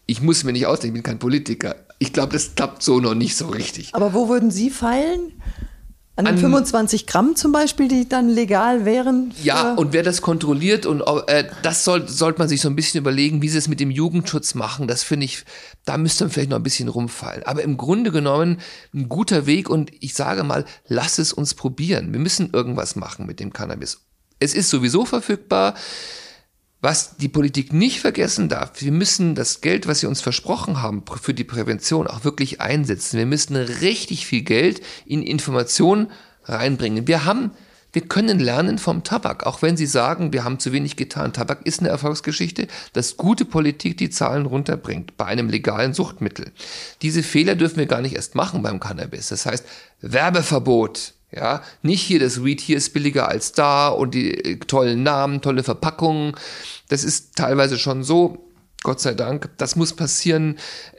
Ich muss mir nicht ausdenken, ich bin kein Politiker. Ich glaube, das klappt so noch nicht so richtig. Aber wo würden Sie fallen? An, an 25 Gramm zum Beispiel, die dann legal wären? Ja, und wer das kontrolliert und äh, das soll, sollte man sich so ein bisschen überlegen, wie sie es mit dem Jugendschutz machen. Das finde ich, da müsste man vielleicht noch ein bisschen rumfallen. Aber im Grunde genommen ein guter Weg und ich sage mal, lass es uns probieren. Wir müssen irgendwas machen mit dem Cannabis. Es ist sowieso verfügbar. Was die Politik nicht vergessen darf, wir müssen das Geld, was sie uns versprochen haben für die Prävention, auch wirklich einsetzen. Wir müssen richtig viel Geld in Informationen reinbringen. Wir haben, wir können lernen vom Tabak, auch wenn Sie sagen, wir haben zu wenig getan. Tabak ist eine Erfolgsgeschichte, dass gute Politik die Zahlen runterbringt bei einem legalen Suchtmittel. Diese Fehler dürfen wir gar nicht erst machen beim Cannabis. Das heißt, Werbeverbot, ja, nicht hier das Weed hier ist billiger als da und die äh, tollen Namen, tolle Verpackungen. Das ist teilweise schon so. Gott sei Dank, das muss passieren.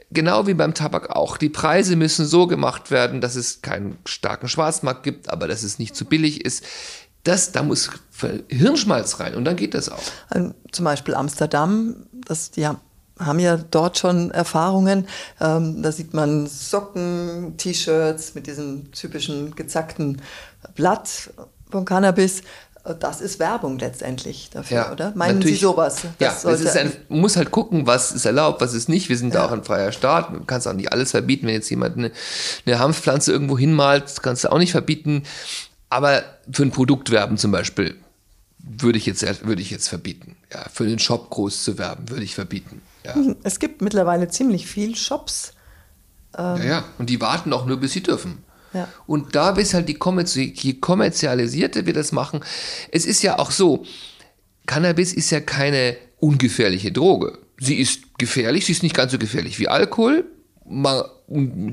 Genau wie beim Tabak auch. Die Preise müssen so gemacht werden, dass es keinen starken Schwarzmarkt gibt, aber dass es nicht zu billig ist. Das, da muss Hirnschmalz rein und dann geht das auch. Ähm, zum Beispiel Amsterdam, das, die haben haben ja dort schon Erfahrungen. Ähm, da sieht man Socken, T-Shirts mit diesem typischen gezackten Blatt von Cannabis. Das ist Werbung letztendlich dafür, ja, oder? Meinen Sie sowas? Das ja, es ist ein, man muss halt gucken, was ist erlaubt, was ist nicht. Wir sind ja. da auch ein freier Staat. Man kann es auch nicht alles verbieten. Wenn jetzt jemand eine, eine Hanfpflanze irgendwo hinmalt, kannst du auch nicht verbieten. Aber für ein Produkt werben zum Beispiel würde ich jetzt, würde ich jetzt verbieten. Ja, für den Shop groß zu werben, würde ich verbieten. Ja. Es gibt mittlerweile ziemlich viele Shops. Ähm ja, ja, und die warten auch nur, bis sie dürfen. Ja. Und da ist halt die je kommerzialisierter wir das machen. Es ist ja auch so, Cannabis ist ja keine ungefährliche Droge. Sie ist gefährlich, sie ist nicht ganz so gefährlich wie Alkohol.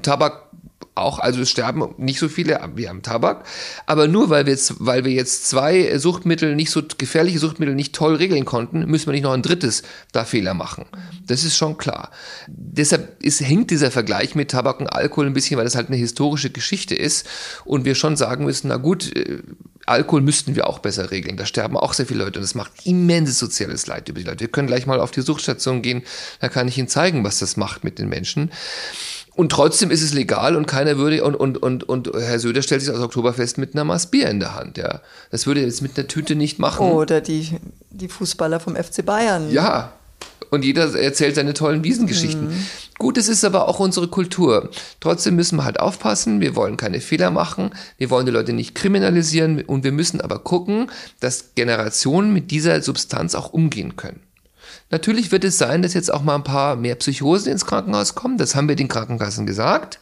Tabak auch, also es sterben nicht so viele wie am Tabak, aber nur weil wir jetzt, weil wir jetzt zwei Suchtmittel, nicht so gefährliche Suchtmittel nicht toll regeln konnten, müssen wir nicht noch ein drittes da Fehler machen. Das ist schon klar. Deshalb ist, hängt dieser Vergleich mit Tabak und Alkohol ein bisschen, weil das halt eine historische Geschichte ist und wir schon sagen müssen, na gut, äh, Alkohol müssten wir auch besser regeln. Da sterben auch sehr viele Leute und es macht immenses soziales Leid über die Leute. Wir können gleich mal auf die Suchtstation gehen, da kann ich Ihnen zeigen, was das macht mit den Menschen. Und trotzdem ist es legal und keiner würde, und, und, und, und Herr Söder stellt sich aus Oktoberfest mit einer Maß Bier in der Hand, ja. Das würde er jetzt mit einer Tüte nicht machen. Oder die, die Fußballer vom FC Bayern. Ja. Und jeder erzählt seine tollen Wiesengeschichten. Mhm. Gut, es ist aber auch unsere Kultur. Trotzdem müssen wir halt aufpassen. Wir wollen keine Fehler machen. Wir wollen die Leute nicht kriminalisieren. Und wir müssen aber gucken, dass Generationen mit dieser Substanz auch umgehen können. Natürlich wird es sein, dass jetzt auch mal ein paar mehr Psychosen ins Krankenhaus kommen. Das haben wir den Krankenkassen gesagt.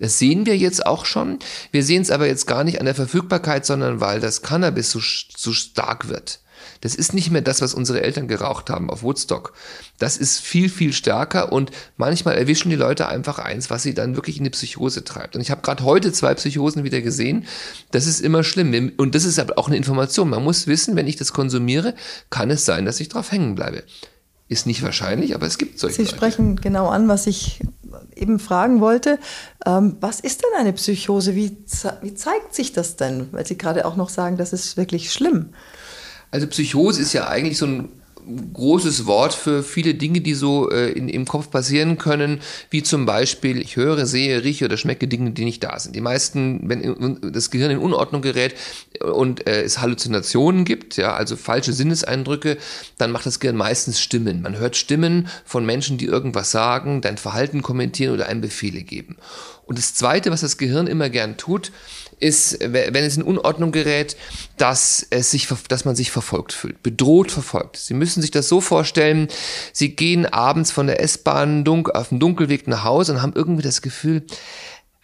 Das sehen wir jetzt auch schon. Wir sehen es aber jetzt gar nicht an der Verfügbarkeit, sondern weil das Cannabis so, so stark wird. Das ist nicht mehr das, was unsere Eltern geraucht haben auf Woodstock. Das ist viel, viel stärker und manchmal erwischen die Leute einfach eins, was sie dann wirklich in die Psychose treibt. Und ich habe gerade heute zwei Psychosen wieder gesehen. Das ist immer schlimm. Und das ist aber auch eine Information. Man muss wissen, wenn ich das konsumiere, kann es sein, dass ich drauf hängen bleibe. Ist nicht wahrscheinlich, aber es gibt solche. Sie Leute. sprechen genau an, was ich eben fragen wollte. Ähm, was ist denn eine Psychose? Wie, wie zeigt sich das denn? Weil Sie gerade auch noch sagen, das ist wirklich schlimm. Also Psychose ist ja eigentlich so ein großes Wort für viele Dinge, die so äh, in, im Kopf passieren können, wie zum Beispiel, ich höre, sehe, rieche oder schmecke Dinge, die nicht da sind. Die meisten, wenn das Gehirn in Unordnung gerät und äh, es Halluzinationen gibt, ja, also falsche Sinneseindrücke, dann macht das Gehirn meistens Stimmen. Man hört Stimmen von Menschen, die irgendwas sagen, dein Verhalten kommentieren oder einem Befehle geben. Und das Zweite, was das Gehirn immer gern tut, ist, wenn es in Unordnung gerät, dass, es sich, dass man sich verfolgt fühlt, bedroht verfolgt. Sie müssen sich das so vorstellen, Sie gehen abends von der S-Bahn auf dem Dunkelweg nach Hause und haben irgendwie das Gefühl,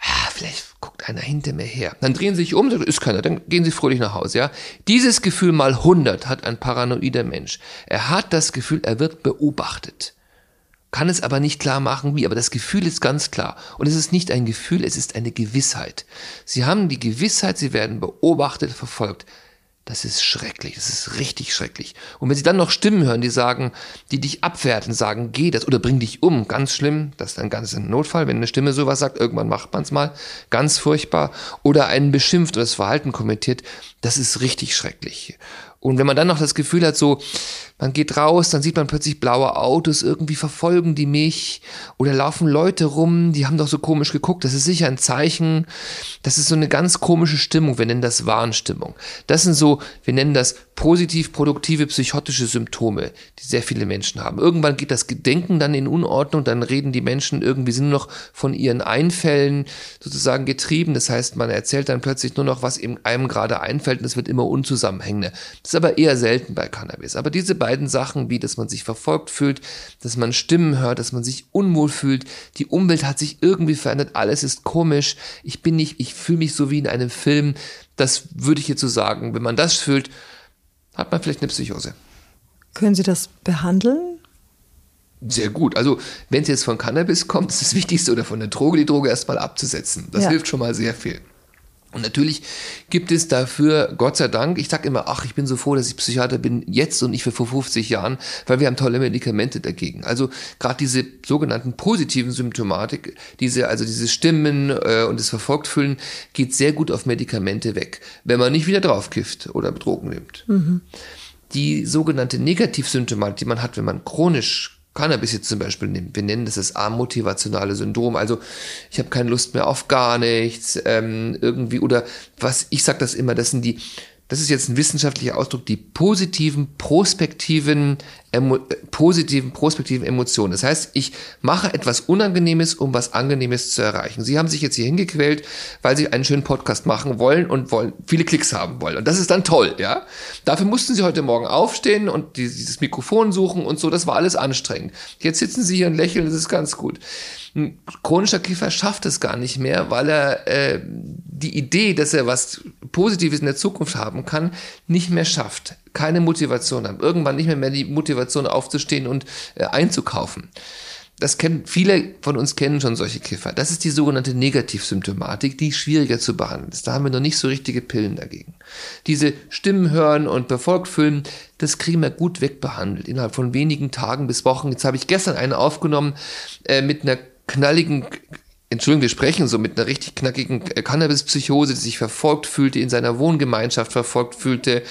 ah, vielleicht guckt einer hinter mir her. Dann drehen Sie sich um, ist keiner, dann gehen Sie fröhlich nach Hause. Ja? Dieses Gefühl mal 100 hat ein paranoider Mensch. Er hat das Gefühl, er wird beobachtet kann es aber nicht klar machen, wie. Aber das Gefühl ist ganz klar. Und es ist nicht ein Gefühl, es ist eine Gewissheit. Sie haben die Gewissheit, sie werden beobachtet, verfolgt. Das ist schrecklich, das ist richtig schrecklich. Und wenn Sie dann noch Stimmen hören, die sagen, die dich abwerten, sagen, geh das oder bring dich um, ganz schlimm, das ist ein ganz Notfall, wenn eine Stimme sowas sagt, irgendwann macht man es mal, ganz furchtbar, oder einen beschimpft oder das Verhalten kommentiert, das ist richtig schrecklich. Und wenn man dann noch das Gefühl hat, so, man geht raus, dann sieht man plötzlich blaue Autos, irgendwie verfolgen die mich oder laufen Leute rum, die haben doch so komisch geguckt. Das ist sicher ein Zeichen. Das ist so eine ganz komische Stimmung. Wir nennen das Warnstimmung. Das sind so, wir nennen das positiv produktive psychotische Symptome, die sehr viele Menschen haben. Irgendwann geht das Gedenken dann in Unordnung, dann reden die Menschen irgendwie sind nur noch von ihren Einfällen sozusagen getrieben. Das heißt, man erzählt dann plötzlich nur noch, was einem gerade einfällt und es wird immer unzusammenhängender. Das ist aber eher selten bei Cannabis. Aber diese beiden Sachen, wie dass man sich verfolgt fühlt, dass man Stimmen hört, dass man sich unwohl fühlt, die Umwelt hat sich irgendwie verändert, alles ist komisch, ich bin nicht, ich fühle mich so wie in einem Film. Das würde ich jetzt so sagen. Wenn man das fühlt, hat man vielleicht eine Psychose. Können Sie das behandeln? Sehr gut. Also, wenn es jetzt von Cannabis kommt, ist das Wichtigste oder von der Droge, die Droge erstmal abzusetzen. Das ja. hilft schon mal sehr viel. Und natürlich gibt es dafür, Gott sei Dank, ich sage immer, ach, ich bin so froh, dass ich Psychiater bin jetzt und nicht für vor 50 Jahren, weil wir haben tolle Medikamente dagegen. Also gerade diese sogenannten positiven Symptomatik, diese, also diese Stimmen äh, und das Verfolgtfühlen, geht sehr gut auf Medikamente weg, wenn man nicht wieder draufkifft oder Drogen nimmt. Mhm. Die sogenannte Negativsymptomatik, die man hat, wenn man chronisch Cannabis jetzt zum Beispiel nehmen. Wir nennen das das amotivationale Syndrom. Also ich habe keine Lust mehr auf gar nichts ähm, irgendwie oder was ich sage das immer. Das sind die das ist jetzt ein wissenschaftlicher Ausdruck, die positiven, prospektiven, emo, positiven, prospektiven Emotionen. Das heißt, ich mache etwas Unangenehmes, um was Angenehmes zu erreichen. Sie haben sich jetzt hier hingequält, weil Sie einen schönen Podcast machen wollen und wollen viele Klicks haben wollen. Und das ist dann toll, ja. Dafür mussten Sie heute Morgen aufstehen und dieses Mikrofon suchen und so. Das war alles anstrengend. Jetzt sitzen Sie hier und lächeln, das ist ganz gut. Ein chronischer Kiffer schafft es gar nicht mehr, weil er äh, die Idee, dass er was Positives in der Zukunft haben kann, nicht mehr schafft. Keine Motivation hat. Irgendwann nicht mehr, mehr die Motivation aufzustehen und äh, einzukaufen. Das kennen viele von uns kennen schon solche Kiffer. Das ist die sogenannte Negativsymptomatik, die schwieriger zu behandeln ist. Da haben wir noch nicht so richtige Pillen dagegen. Diese Stimmen hören und befolgt fühlen, das kriegen wir gut wegbehandelt innerhalb von wenigen Tagen bis Wochen. Jetzt habe ich gestern eine aufgenommen äh, mit einer knalligen, Entschuldigung, wir sprechen so mit einer richtig knackigen Cannabis-Psychose, die sich verfolgt fühlte, in seiner Wohngemeinschaft verfolgt fühlte,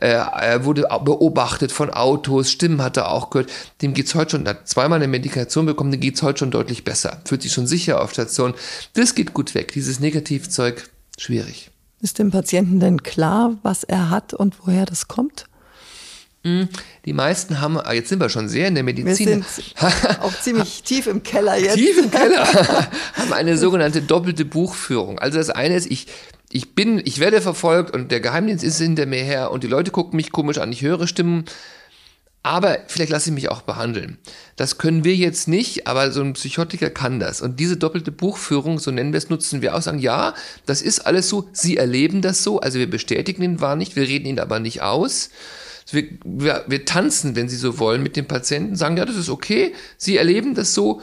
äh, er wurde beobachtet von Autos, Stimmen hat er auch gehört. Dem geht's heute schon, hat zweimal eine Medikation bekommen, dem geht's heute schon deutlich besser. Fühlt sich schon sicher auf Station. Das geht gut weg. Dieses Negativzeug, schwierig. Ist dem Patienten denn klar, was er hat und woher das kommt? Hm, die meisten haben, ah, jetzt sind wir schon sehr in der Medizin. Wir sind auch ziemlich tief im Keller jetzt. Tief im Keller. haben eine sogenannte doppelte Buchführung. Also das eine ist, ich, ich bin, ich werde verfolgt und der Geheimdienst ist hinter mir her und die Leute gucken mich komisch an, ich höre Stimmen. Aber vielleicht lasse ich mich auch behandeln. Das können wir jetzt nicht, aber so ein Psychotiker kann das. Und diese doppelte Buchführung, so nennen wir es, nutzen wir auch, sagen, ja, das ist alles so, Sie erleben das so, also wir bestätigen ihn wahr nicht, wir reden ihn aber nicht aus. Wir, wir, wir tanzen, wenn Sie so wollen, mit dem Patienten, sagen, ja, das ist okay, Sie erleben das so.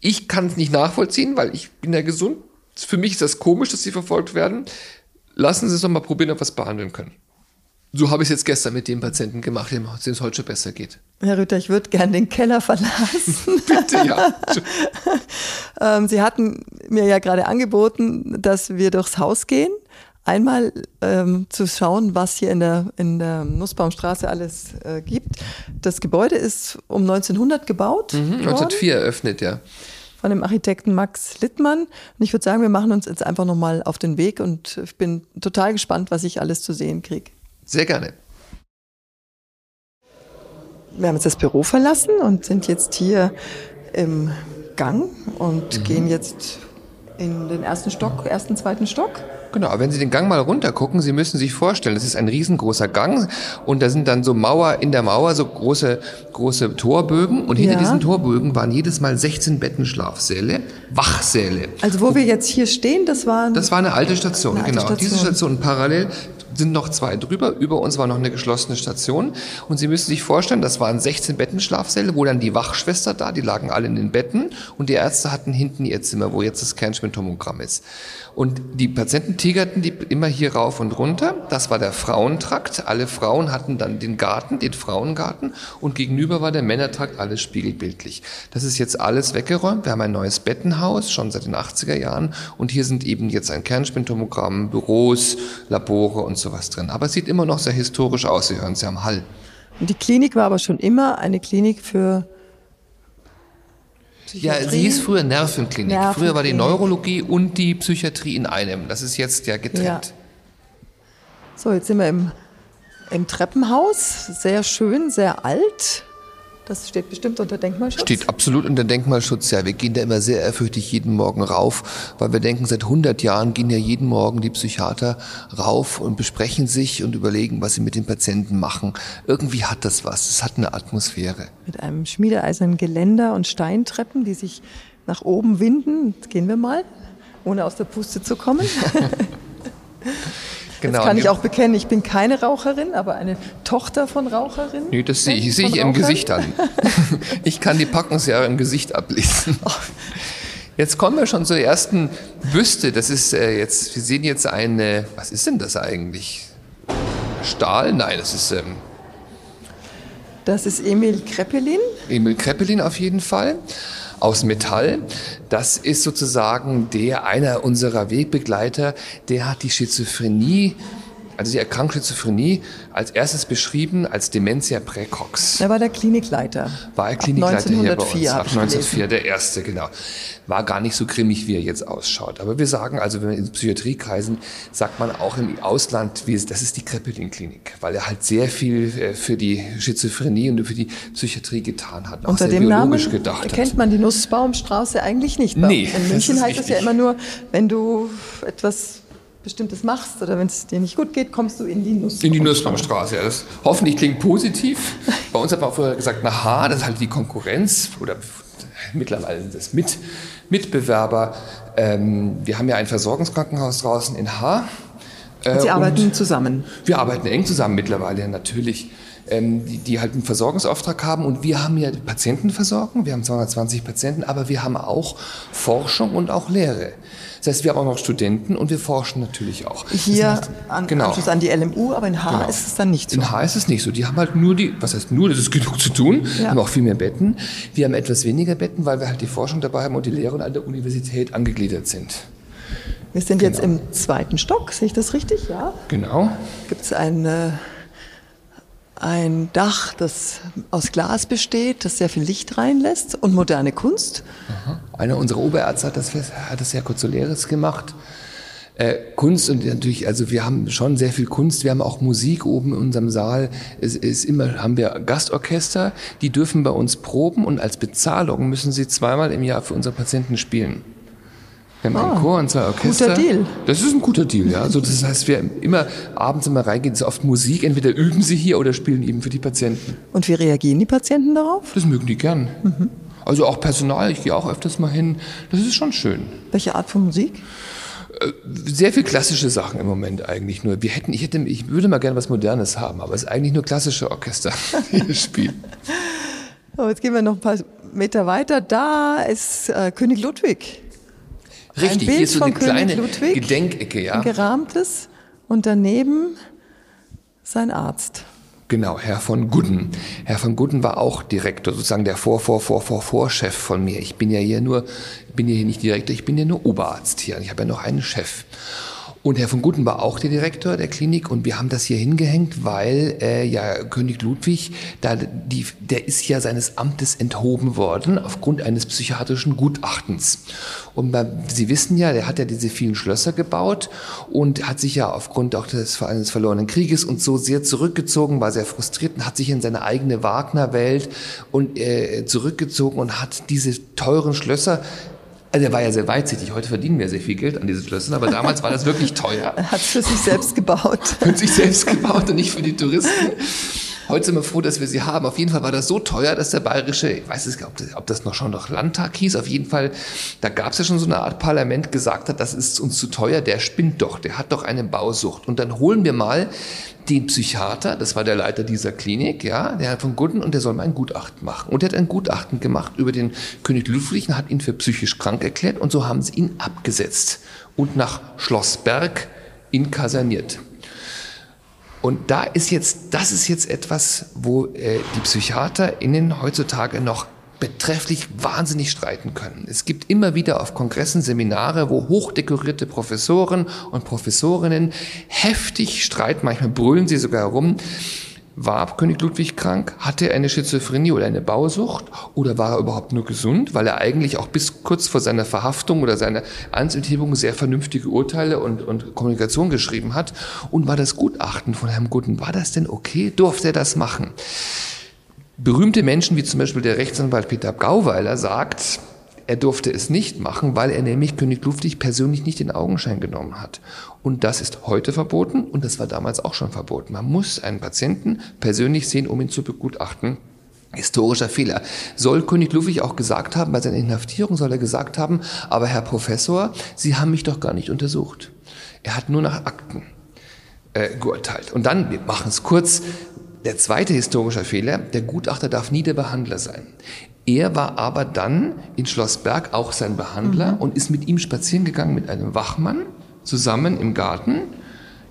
Ich kann es nicht nachvollziehen, weil ich bin ja gesund. Für mich ist das komisch, dass Sie verfolgt werden. Lassen Sie es doch mal probieren, ob wir es behandeln können. So habe ich es jetzt gestern mit dem Patienten gemacht, dem es heute schon besser geht. Herr Rüther, ich würde gern den Keller verlassen. Bitte, ja. ähm, Sie hatten mir ja gerade angeboten, dass wir durchs Haus gehen. Einmal ähm, zu schauen, was hier in der, in der Nussbaumstraße alles äh, gibt. Das Gebäude ist um 1900 gebaut. Mhm, 1904 eröffnet, ja. Von dem Architekten Max Littmann. Und ich würde sagen, wir machen uns jetzt einfach nochmal auf den Weg und ich bin total gespannt, was ich alles zu sehen kriege. Sehr gerne. Wir haben jetzt das Büro verlassen und sind jetzt hier im Gang und mhm. gehen jetzt in den ersten Stock, ersten, zweiten Stock. Genau, wenn Sie den Gang mal runter gucken, Sie müssen sich vorstellen, das ist ein riesengroßer Gang und da sind dann so Mauer in der Mauer so große große Torbögen und hinter ja. diesen Torbögen waren jedes Mal 16 Bettenschlafsäle, Wachsäle. Also wo wir jetzt hier stehen, das war Das war eine alte Station, eine alte genau. Station. Diese Station parallel sind noch zwei drüber. Über uns war noch eine geschlossene Station. Und Sie müssen sich vorstellen, das waren 16 Bettenschlafsäle, wo dann die Wachschwester da, die lagen alle in den Betten. Und die Ärzte hatten hinten ihr Zimmer, wo jetzt das Kernspintomogramm ist. Und die Patienten tigerten die immer hier rauf und runter. Das war der Frauentrakt. Alle Frauen hatten dann den Garten, den Frauengarten. Und gegenüber war der Männertrakt, alles spiegelbildlich. Das ist jetzt alles weggeräumt. Wir haben ein neues Bettenhaus, schon seit den 80er Jahren. Und hier sind eben jetzt ein Kernspintomogramm, Büros, Labore und sowas drin. Aber es sieht immer noch sehr historisch aus. Sie hören es ja am Hall. Und die Klinik war aber schon immer eine Klinik für ja, sie hieß früher Nervenklinik. Nervenklinik. Früher war die Neurologie und die Psychiatrie in einem. Das ist jetzt ja getrennt. Ja. So, jetzt sind wir im, im Treppenhaus. Sehr schön, sehr alt. Das steht bestimmt unter Denkmalschutz. Steht absolut unter Denkmalschutz, ja. Wir gehen da immer sehr ehrfürchtig jeden Morgen rauf, weil wir denken, seit 100 Jahren gehen ja jeden Morgen die Psychiater rauf und besprechen sich und überlegen, was sie mit den Patienten machen. Irgendwie hat das was. Es hat eine Atmosphäre. Mit einem schmiedeeisernen Geländer und Steintreppen, die sich nach oben winden. Jetzt gehen wir mal, ohne aus der Puste zu kommen. Genau. Das kann ich auch bekennen, ich bin keine Raucherin, aber eine Tochter von Raucherin. Nee, das sehe ich, sehe ich im Gesicht an. ich kann die Packungsjahre im Gesicht ablesen. Jetzt kommen wir schon zur ersten Büste. Das ist äh, jetzt, wir sehen jetzt eine, was ist denn das eigentlich? Stahl? Nein, das ist. Ähm, das ist Emil Kreppelin. Emil Kreppelin auf jeden Fall aus Metall. Das ist sozusagen der, einer unserer Wegbegleiter, der hat die Schizophrenie also die Erkrankung Schizophrenie, als erstes beschrieben als Dementia praecox. Er war der Klinikleiter. War er Klinikleiter hier bei uns. Ab 1904, der erste, genau. War gar nicht so grimmig, wie er jetzt ausschaut. Aber wir sagen also, wenn wir in Psychiatrie kreisen, sagt man auch im Ausland, das ist die Kreppelin-Klinik, weil er halt sehr viel äh, für die Schizophrenie und für die Psychiatrie getan hat. Unter dem Namen kennt man die Nussbaumstraße eigentlich nicht. Nee, in München heißt es ja immer nur, wenn du etwas Bestimmtes machst oder wenn es dir nicht gut geht, kommst du in die Nussbaumstraße. In die Nussbaumstraße, ja. Das hoffentlich klingt positiv. Bei uns hat man auch vorher gesagt, na H, das ist halt die Konkurrenz oder mittlerweile sind das Mit, Mitbewerber. Ähm, wir haben ja ein Versorgungskrankenhaus draußen in H. Äh, Sie arbeiten zusammen? Wir arbeiten eng zusammen mittlerweile, natürlich. Ähm, die, die halt einen Versorgungsauftrag haben. Und wir haben ja Patienten versorgen, wir haben 220 Patienten, aber wir haben auch Forschung und auch Lehre. Das heißt, wir haben auch noch Studenten und wir forschen natürlich auch. Hier heißt, an, genau. Anschluss an die LMU, aber in H genau. ist es dann nicht so. In H ist es nicht so. Die haben halt nur die, was heißt nur, das ist genug zu tun, ja. haben auch viel mehr Betten. Wir haben etwas weniger Betten, weil wir halt die Forschung dabei haben und die Lehre an der Universität angegliedert sind. Wir sind genau. jetzt im zweiten Stock, sehe ich das richtig? Ja. Genau. Gibt es eine ein Dach, das aus Glas besteht, das sehr viel Licht reinlässt und moderne Kunst. Aha. Einer unserer Oberärzte hat das, hat das sehr kurzeleres gemacht. Äh, Kunst und natürlich, also wir haben schon sehr viel Kunst. Wir haben auch Musik oben in unserem Saal. Es ist immer, haben wir Gastorchester, die dürfen bei uns proben und als Bezahlung müssen sie zweimal im Jahr für unsere Patienten spielen. Wir haben einen ah, Chor und zwei Orchester. Guter Deal. Das ist ein guter Deal, ja. Also das heißt, wir immer abends immer reingehen, so oft Musik. Entweder üben sie hier oder spielen eben für die Patienten. Und wie reagieren die Patienten darauf? Das mögen die gern. Mhm. Also auch Personal, ich gehe auch öfters mal hin. Das ist schon schön. Welche Art von Musik? Äh, sehr viel klassische Sachen im Moment eigentlich nur. Wir hätten, ich, hätte, ich würde mal gerne was Modernes haben, aber es ist eigentlich nur klassische Orchester, die hier spielen. So, jetzt gehen wir noch ein paar Meter weiter. Da ist äh, König Ludwig. Richtig, ein hier ist so eine König kleine Ludwig, Gedenkecke, ja. Ein gerahmtes und daneben sein Arzt. Genau, Herr von Gudden. Herr von Gudden war auch Direktor, sozusagen der Vor, Vor, Vor, Vor, Vorchef von mir. Ich bin ja hier nur, bin ja hier nicht Direktor, ich bin ja nur Oberarzt hier. Ich habe ja noch einen Chef. Und Herr von Guten war auch der Direktor der Klinik und wir haben das hier hingehängt, weil äh, ja König Ludwig, da die, der ist ja seines Amtes enthoben worden aufgrund eines psychiatrischen Gutachtens. Und Sie wissen ja, der hat ja diese vielen Schlösser gebaut und hat sich ja aufgrund auch des, eines verlorenen Krieges und so sehr zurückgezogen, war sehr frustriert und hat sich in seine eigene Wagner-Welt und äh, zurückgezogen und hat diese teuren Schlösser also er war ja sehr weitsichtig. Heute verdienen wir sehr viel Geld an diesen Schlössern, aber damals war das wirklich teuer. Er hat es für sich selbst gebaut. für sich selbst gebaut und nicht für die Touristen. Heute sind wir froh, dass wir sie haben. Auf jeden Fall war das so teuer, dass der bayerische, ich weiß nicht, ob das noch schon noch Landtag hieß, auf jeden Fall, da gab es ja schon so eine Art Parlament, gesagt hat, das ist uns zu teuer, der spinnt doch, der hat doch eine Bausucht. Und dann holen wir mal den Psychiater, das war der Leiter dieser Klinik, ja, der Herr von Gudden, und der soll mal ein Gutachten machen. Und er hat ein Gutachten gemacht über den König Ludwig und hat ihn für psychisch krank erklärt und so haben sie ihn abgesetzt und nach Schloss Berg inkaserniert. Und da ist jetzt, das ist jetzt etwas, wo äh, die PsychiaterInnen heutzutage noch betrefflich wahnsinnig streiten können. Es gibt immer wieder auf Kongressen Seminare, wo hochdekorierte Professoren und Professorinnen heftig streiten, manchmal brüllen sie sogar herum, war König Ludwig krank? Hatte er eine Schizophrenie oder eine Bausucht? Oder war er überhaupt nur gesund, weil er eigentlich auch bis kurz vor seiner Verhaftung oder seiner Amtsenthebung sehr vernünftige Urteile und, und Kommunikation geschrieben hat? Und war das Gutachten von Herrn Guten, war das denn okay? Durfte er das machen? Berühmte Menschen wie zum Beispiel der Rechtsanwalt Peter Gauweiler sagt, er durfte es nicht machen, weil er nämlich König Ludwig persönlich nicht in Augenschein genommen hat. Und das ist heute verboten und das war damals auch schon verboten. Man muss einen Patienten persönlich sehen, um ihn zu begutachten. Historischer Fehler. Soll König Ludwig auch gesagt haben, bei seiner Inhaftierung soll er gesagt haben, aber Herr Professor, Sie haben mich doch gar nicht untersucht. Er hat nur nach Akten äh, geurteilt. Und dann, wir machen es kurz, der zweite historische Fehler, der Gutachter darf nie der Behandler sein. Er war aber dann in Schloss Berg auch sein Behandler mhm. und ist mit ihm spazieren gegangen mit einem Wachmann zusammen im Garten.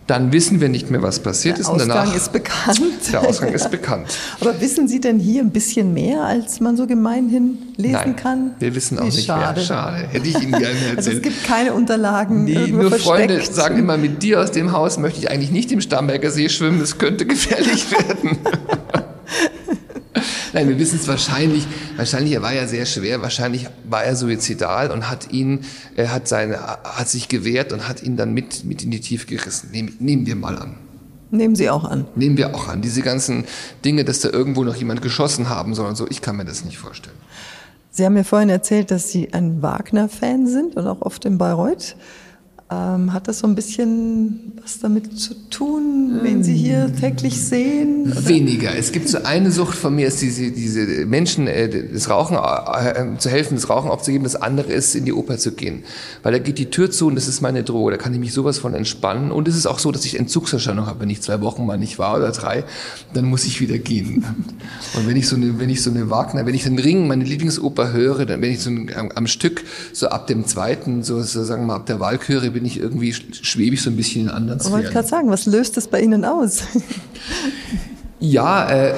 Dann wissen wir nicht mehr, was passiert der ist. Der Ausgang ist bekannt. Der Ausgang ist bekannt. Aber wissen Sie denn hier ein bisschen mehr, als man so gemeinhin lesen Nein, kann? wir wissen auch Wie nicht schade. mehr. Schade. Hätte ich Ihnen gerne erzählt. Also es gibt keine Unterlagen nee, Nur versteckt. Freunde sagen immer, mit dir aus dem Haus möchte ich eigentlich nicht im Starnberger See schwimmen. Es könnte gefährlich werden. Nein, wir wissen es wahrscheinlich. Wahrscheinlich, er war ja sehr schwer. Wahrscheinlich war er suizidal und hat ihn, er hat seine, hat sich gewehrt und hat ihn dann mit, mit in die Tiefe gerissen. Nehmen, nehmen wir mal an. Nehmen Sie auch an. Nehmen wir auch an. Diese ganzen Dinge, dass da irgendwo noch jemand geschossen haben soll und so, ich kann mir das nicht vorstellen. Sie haben mir vorhin erzählt, dass Sie ein Wagner-Fan sind und auch oft in Bayreuth. Ähm, hat das so ein bisschen was damit zu tun, wen Sie hier täglich sehen? Oder? Weniger. Es gibt so eine Sucht von mir, ist diese, diese Menschen, äh, das Rauchen, äh, zu helfen, das Rauchen aufzugeben. Das andere ist, in die Oper zu gehen. Weil da geht die Tür zu und das ist meine Droge. Da kann ich mich sowas von entspannen. Und es ist auch so, dass ich Entzugserscheinung habe. Wenn ich zwei Wochen mal nicht war oder drei, dann muss ich wieder gehen. Und wenn ich so eine, wenn ich so eine Wagner, wenn ich den Ring, meine Lieblingsoper höre, dann wenn ich so ein, am, am Stück, so ab dem zweiten, so, so sagen wir mal, ab der Walküre, bin ich irgendwie, schwebe ich so ein bisschen in anderen Sphären. Ich wollte gerade sagen, was löst das bei Ihnen aus? Ja, äh,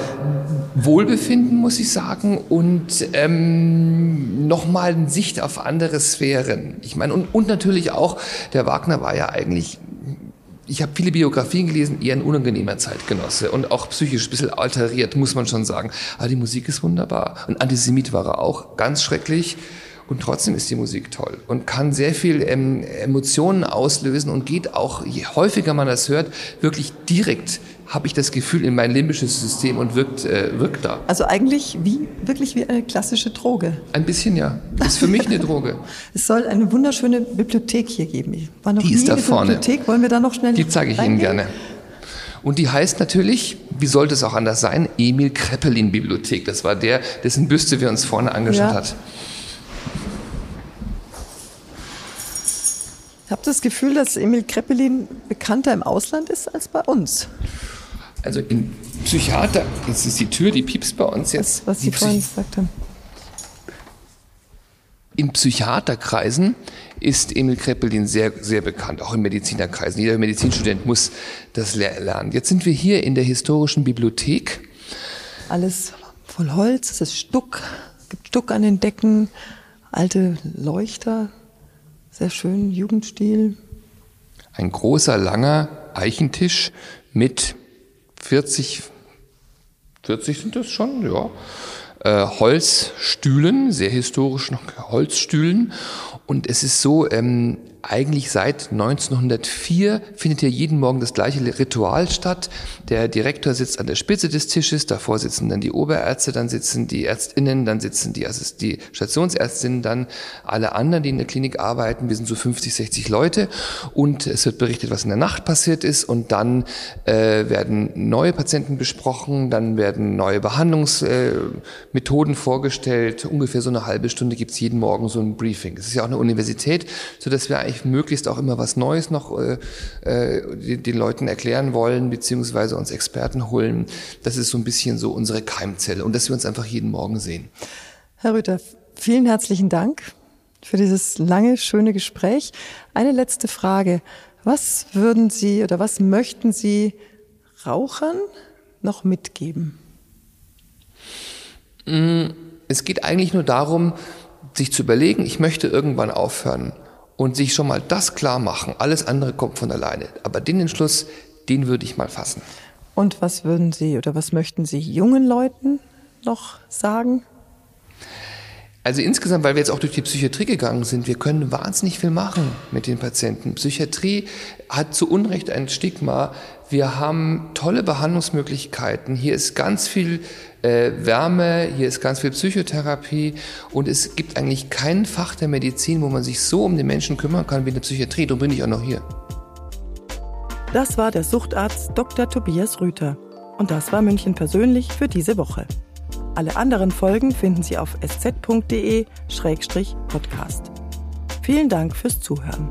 Wohlbefinden muss ich sagen und ähm, nochmal eine Sicht auf andere Sphären. Ich meine, und, und natürlich auch, der Wagner war ja eigentlich ich habe viele Biografien gelesen, eher ein unangenehmer Zeitgenosse und auch psychisch ein bisschen alteriert, muss man schon sagen. Aber die Musik ist wunderbar. Und Antisemit war er auch, ganz schrecklich. Und trotzdem ist die Musik toll und kann sehr viel ähm, Emotionen auslösen und geht auch, je häufiger man das hört, wirklich direkt habe ich das Gefühl in mein limbisches System und wirkt, äh, wirkt da. Also eigentlich wie, wirklich wie eine klassische Droge. Ein bisschen ja. Ist für mich eine Droge. es soll eine wunderschöne Bibliothek hier geben. Ich war noch die ist da vorne. Bibliothek. Wollen wir da noch schnell Die zeige ich reingehen? Ihnen gerne. Und die heißt natürlich, wie sollte es auch anders sein, Emil Kreppelin Bibliothek. Das war der, dessen Büste wir uns vorne angeschaut ja. hat. Habe das Gefühl, dass Emil Kreppelin bekannter im Ausland ist als bei uns. Also in Psychiater, das ist die Tür, die piepst bei uns jetzt. Was, was Sie vorhin gesagt haben. In Psychiaterkreisen ist Emil Kreppelin sehr, sehr bekannt, auch in Medizinerkreisen. Jeder Medizinstudent muss das lernen. Jetzt sind wir hier in der historischen Bibliothek. Alles voll Holz, es ist Stuck, es gibt Stuck an den Decken, alte Leuchter, sehr schön, Jugendstil. Ein großer, langer Eichentisch mit 40, 40 sind das schon, ja. Äh, Holzstühlen, sehr historisch noch Holzstühlen. Und es ist so, ähm, eigentlich seit 1904 findet hier jeden Morgen das gleiche Ritual statt. Der Direktor sitzt an der Spitze des Tisches, davor sitzen dann die Oberärzte, dann sitzen die Ärztinnen, dann sitzen die, Assist die Stationsärztinnen, dann alle anderen, die in der Klinik arbeiten. Wir sind so 50, 60 Leute und es wird berichtet, was in der Nacht passiert ist und dann äh, werden neue Patienten besprochen, dann werden neue Behandlungsmethoden äh, vorgestellt. Ungefähr so eine halbe Stunde gibt's jeden Morgen so ein Briefing. Es ist ja auch eine Universität, so dass wir eigentlich möglichst auch immer was Neues noch äh, äh, den Leuten erklären wollen, beziehungsweise uns Experten holen. Das ist so ein bisschen so unsere Keimzelle und dass wir uns einfach jeden Morgen sehen. Herr Rüther, vielen herzlichen Dank für dieses lange, schöne Gespräch. Eine letzte Frage. Was würden Sie oder was möchten Sie Rauchern noch mitgeben? Mm, es geht eigentlich nur darum, sich zu überlegen, ich möchte irgendwann aufhören und sich schon mal das klar machen. Alles andere kommt von alleine. Aber den Entschluss, den würde ich mal fassen. Und was würden Sie oder was möchten Sie jungen Leuten noch sagen? Also insgesamt, weil wir jetzt auch durch die Psychiatrie gegangen sind, wir können wahnsinnig viel machen mit den Patienten. Psychiatrie hat zu Unrecht ein Stigma. Wir haben tolle Behandlungsmöglichkeiten. Hier ist ganz viel äh, Wärme, hier ist ganz viel Psychotherapie und es gibt eigentlich kein Fach der Medizin, wo man sich so um den Menschen kümmern kann wie in der Psychiatrie. Darum bin ich auch noch hier. Das war der Suchtarzt Dr. Tobias Rüther. Und das war München persönlich für diese Woche. Alle anderen Folgen finden Sie auf sz.de-podcast. Vielen Dank fürs Zuhören.